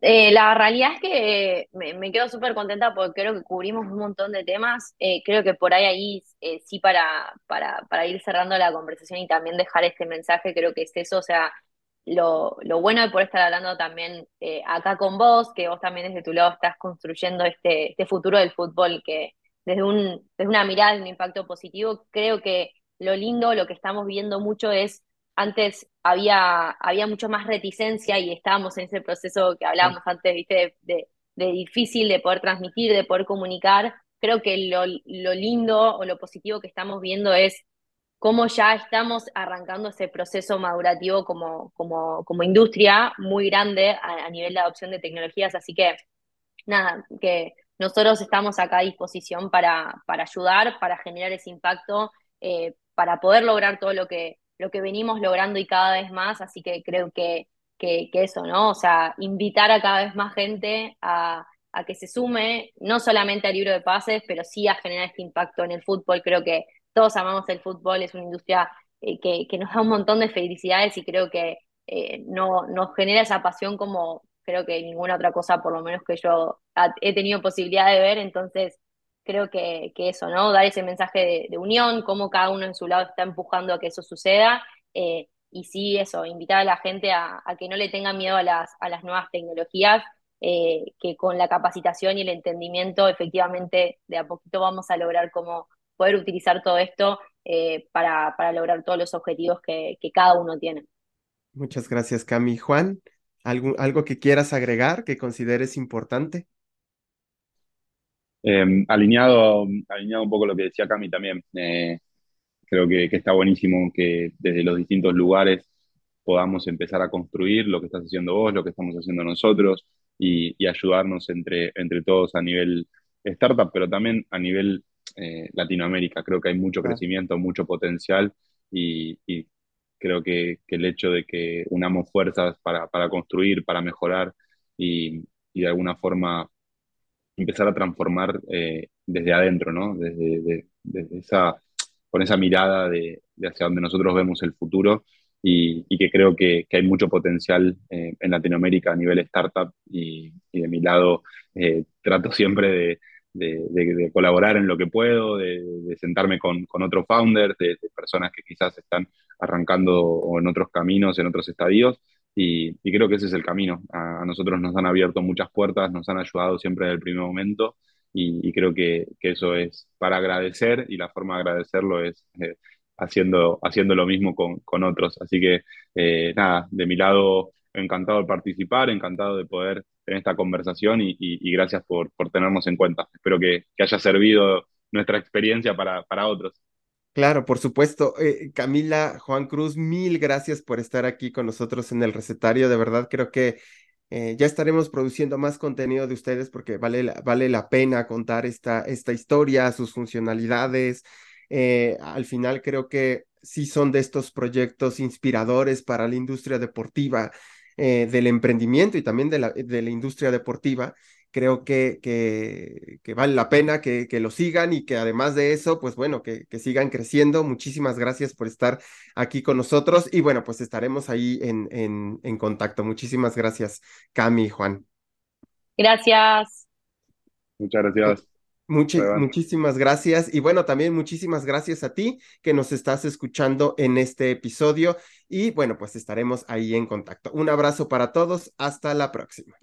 Speaker 2: Eh, la realidad es que me, quedo súper contenta porque creo que cubrimos un montón de temas. Eh, creo que por ahí, ahí sí, para, para, para ir cerrando la conversación y también dejar este mensaje, creo que es eso, o sea, lo, bueno de poder estar hablando también eh, acá con vos, que vos también desde tu lado estás construyendo este, este futuro del fútbol que desde, un, desde una mirada, de un impacto positivo, creo que lo lindo, lo que estamos viendo mucho es, antes había, había mucho más reticencia y estábamos en ese proceso que hablábamos antes, ¿viste? De, de, difícil de poder transmitir, de poder comunicar. Creo que lo, lo lindo o lo positivo que estamos viendo es cómo ya estamos arrancando ese proceso madurativo como, como, como industria muy grande a, nivel de adopción de tecnologías. Así que, nada, que nosotros estamos acá a disposición para, para ayudar, para generar ese impacto, eh, para poder lograr todo lo que, lo que venimos logrando y cada vez más. Así que creo que, que, eso, ¿no? O sea, invitar a cada vez más gente a, a que se sume, no solamente al libro de pases, pero sí a generar este impacto en el fútbol. Creo que todos amamos el fútbol, es una industria eh, que, nos da un montón de felicidades y creo que eh, no, nos genera esa pasión como creo que ninguna otra cosa, por lo menos que yo he tenido posibilidad de ver, entonces creo que, eso, ¿no? Dar ese mensaje de, unión, cómo cada uno en su lado está empujando a que eso suceda. Eh, y sí, eso, invitar a la gente a, que no le tengan miedo a las, a las nuevas tecnologías, que con la capacitación y el entendimiento efectivamente de a poquito vamos a lograr como poder utilizar todo esto eh, para, para, lograr todos los objetivos que, que, cada uno tiene.
Speaker 1: Muchas gracias, Cami. Juan, ¿algo, algo que quieras agregar que consideres importante?
Speaker 3: Em, alineado, alineado un poco lo que decía Cami también. Eh, creo que, que, está buenísimo que desde los distintos lugares podamos empezar a construir lo que estás haciendo vos, lo que estamos haciendo nosotros y, y ayudarnos entre, entre todos a nivel startup, pero también a nivel eh, Latinoamérica. Creo que hay mucho crecimiento, mucho potencial y, creo que, el hecho de que unamos fuerzas para, construir, para mejorar y, de alguna forma empezar a transformar eh, desde adentro, ¿no? Desde, esa, con esa mirada de, hacia donde nosotros vemos el futuro y, que creo que, hay mucho potencial eh, en Latinoamérica a nivel startup y, de mi lado trato siempre de, de, colaborar en lo que puedo, de, sentarme con, con otros founders, de, personas que quizás están arrancando en otros caminos, en otros estadios, y, creo que ese es el camino. A, nosotros nos han abierto muchas puertas, nos han ayudado siempre desde el primer momento, y, creo que, eso es para agradecer, y la forma de agradecerlo es eh, haciendo, haciendo lo mismo con, con otros. Así que, eh, nada, de mi lado, encantado de participar, encantado de poder en esta conversación y, gracias por, por, tenernos en cuenta. Espero que, haya servido nuestra experiencia para, para otros.
Speaker 1: Claro, por supuesto. Eh, Camila, Juan Cruz, mil gracias por estar aquí con nosotros en el recetario. De verdad, creo que eh, ya estaremos produciendo más contenido de ustedes porque vale la, vale la pena contar esta, esta historia, sus funcionalidades. Eh, al final creo que sí son de estos proyectos inspiradores para la industria deportiva eh, del emprendimiento y también de la, de la industria deportiva. creo que, que, que vale la pena que, que, lo sigan y que además de eso, pues bueno, que, que sigan creciendo. Muchísimas gracias por estar aquí con nosotros y bueno, pues estaremos ahí en, en, en contacto. Muchísimas gracias, Cami y Juan.
Speaker 2: Gracias.
Speaker 3: Muchas gracias.
Speaker 1: Muchísimas gracias. Y bueno, también muchísimas gracias a ti que nos estás escuchando en este episodio. Y bueno, pues estaremos ahí en contacto. Un abrazo para todos. Hasta la próxima.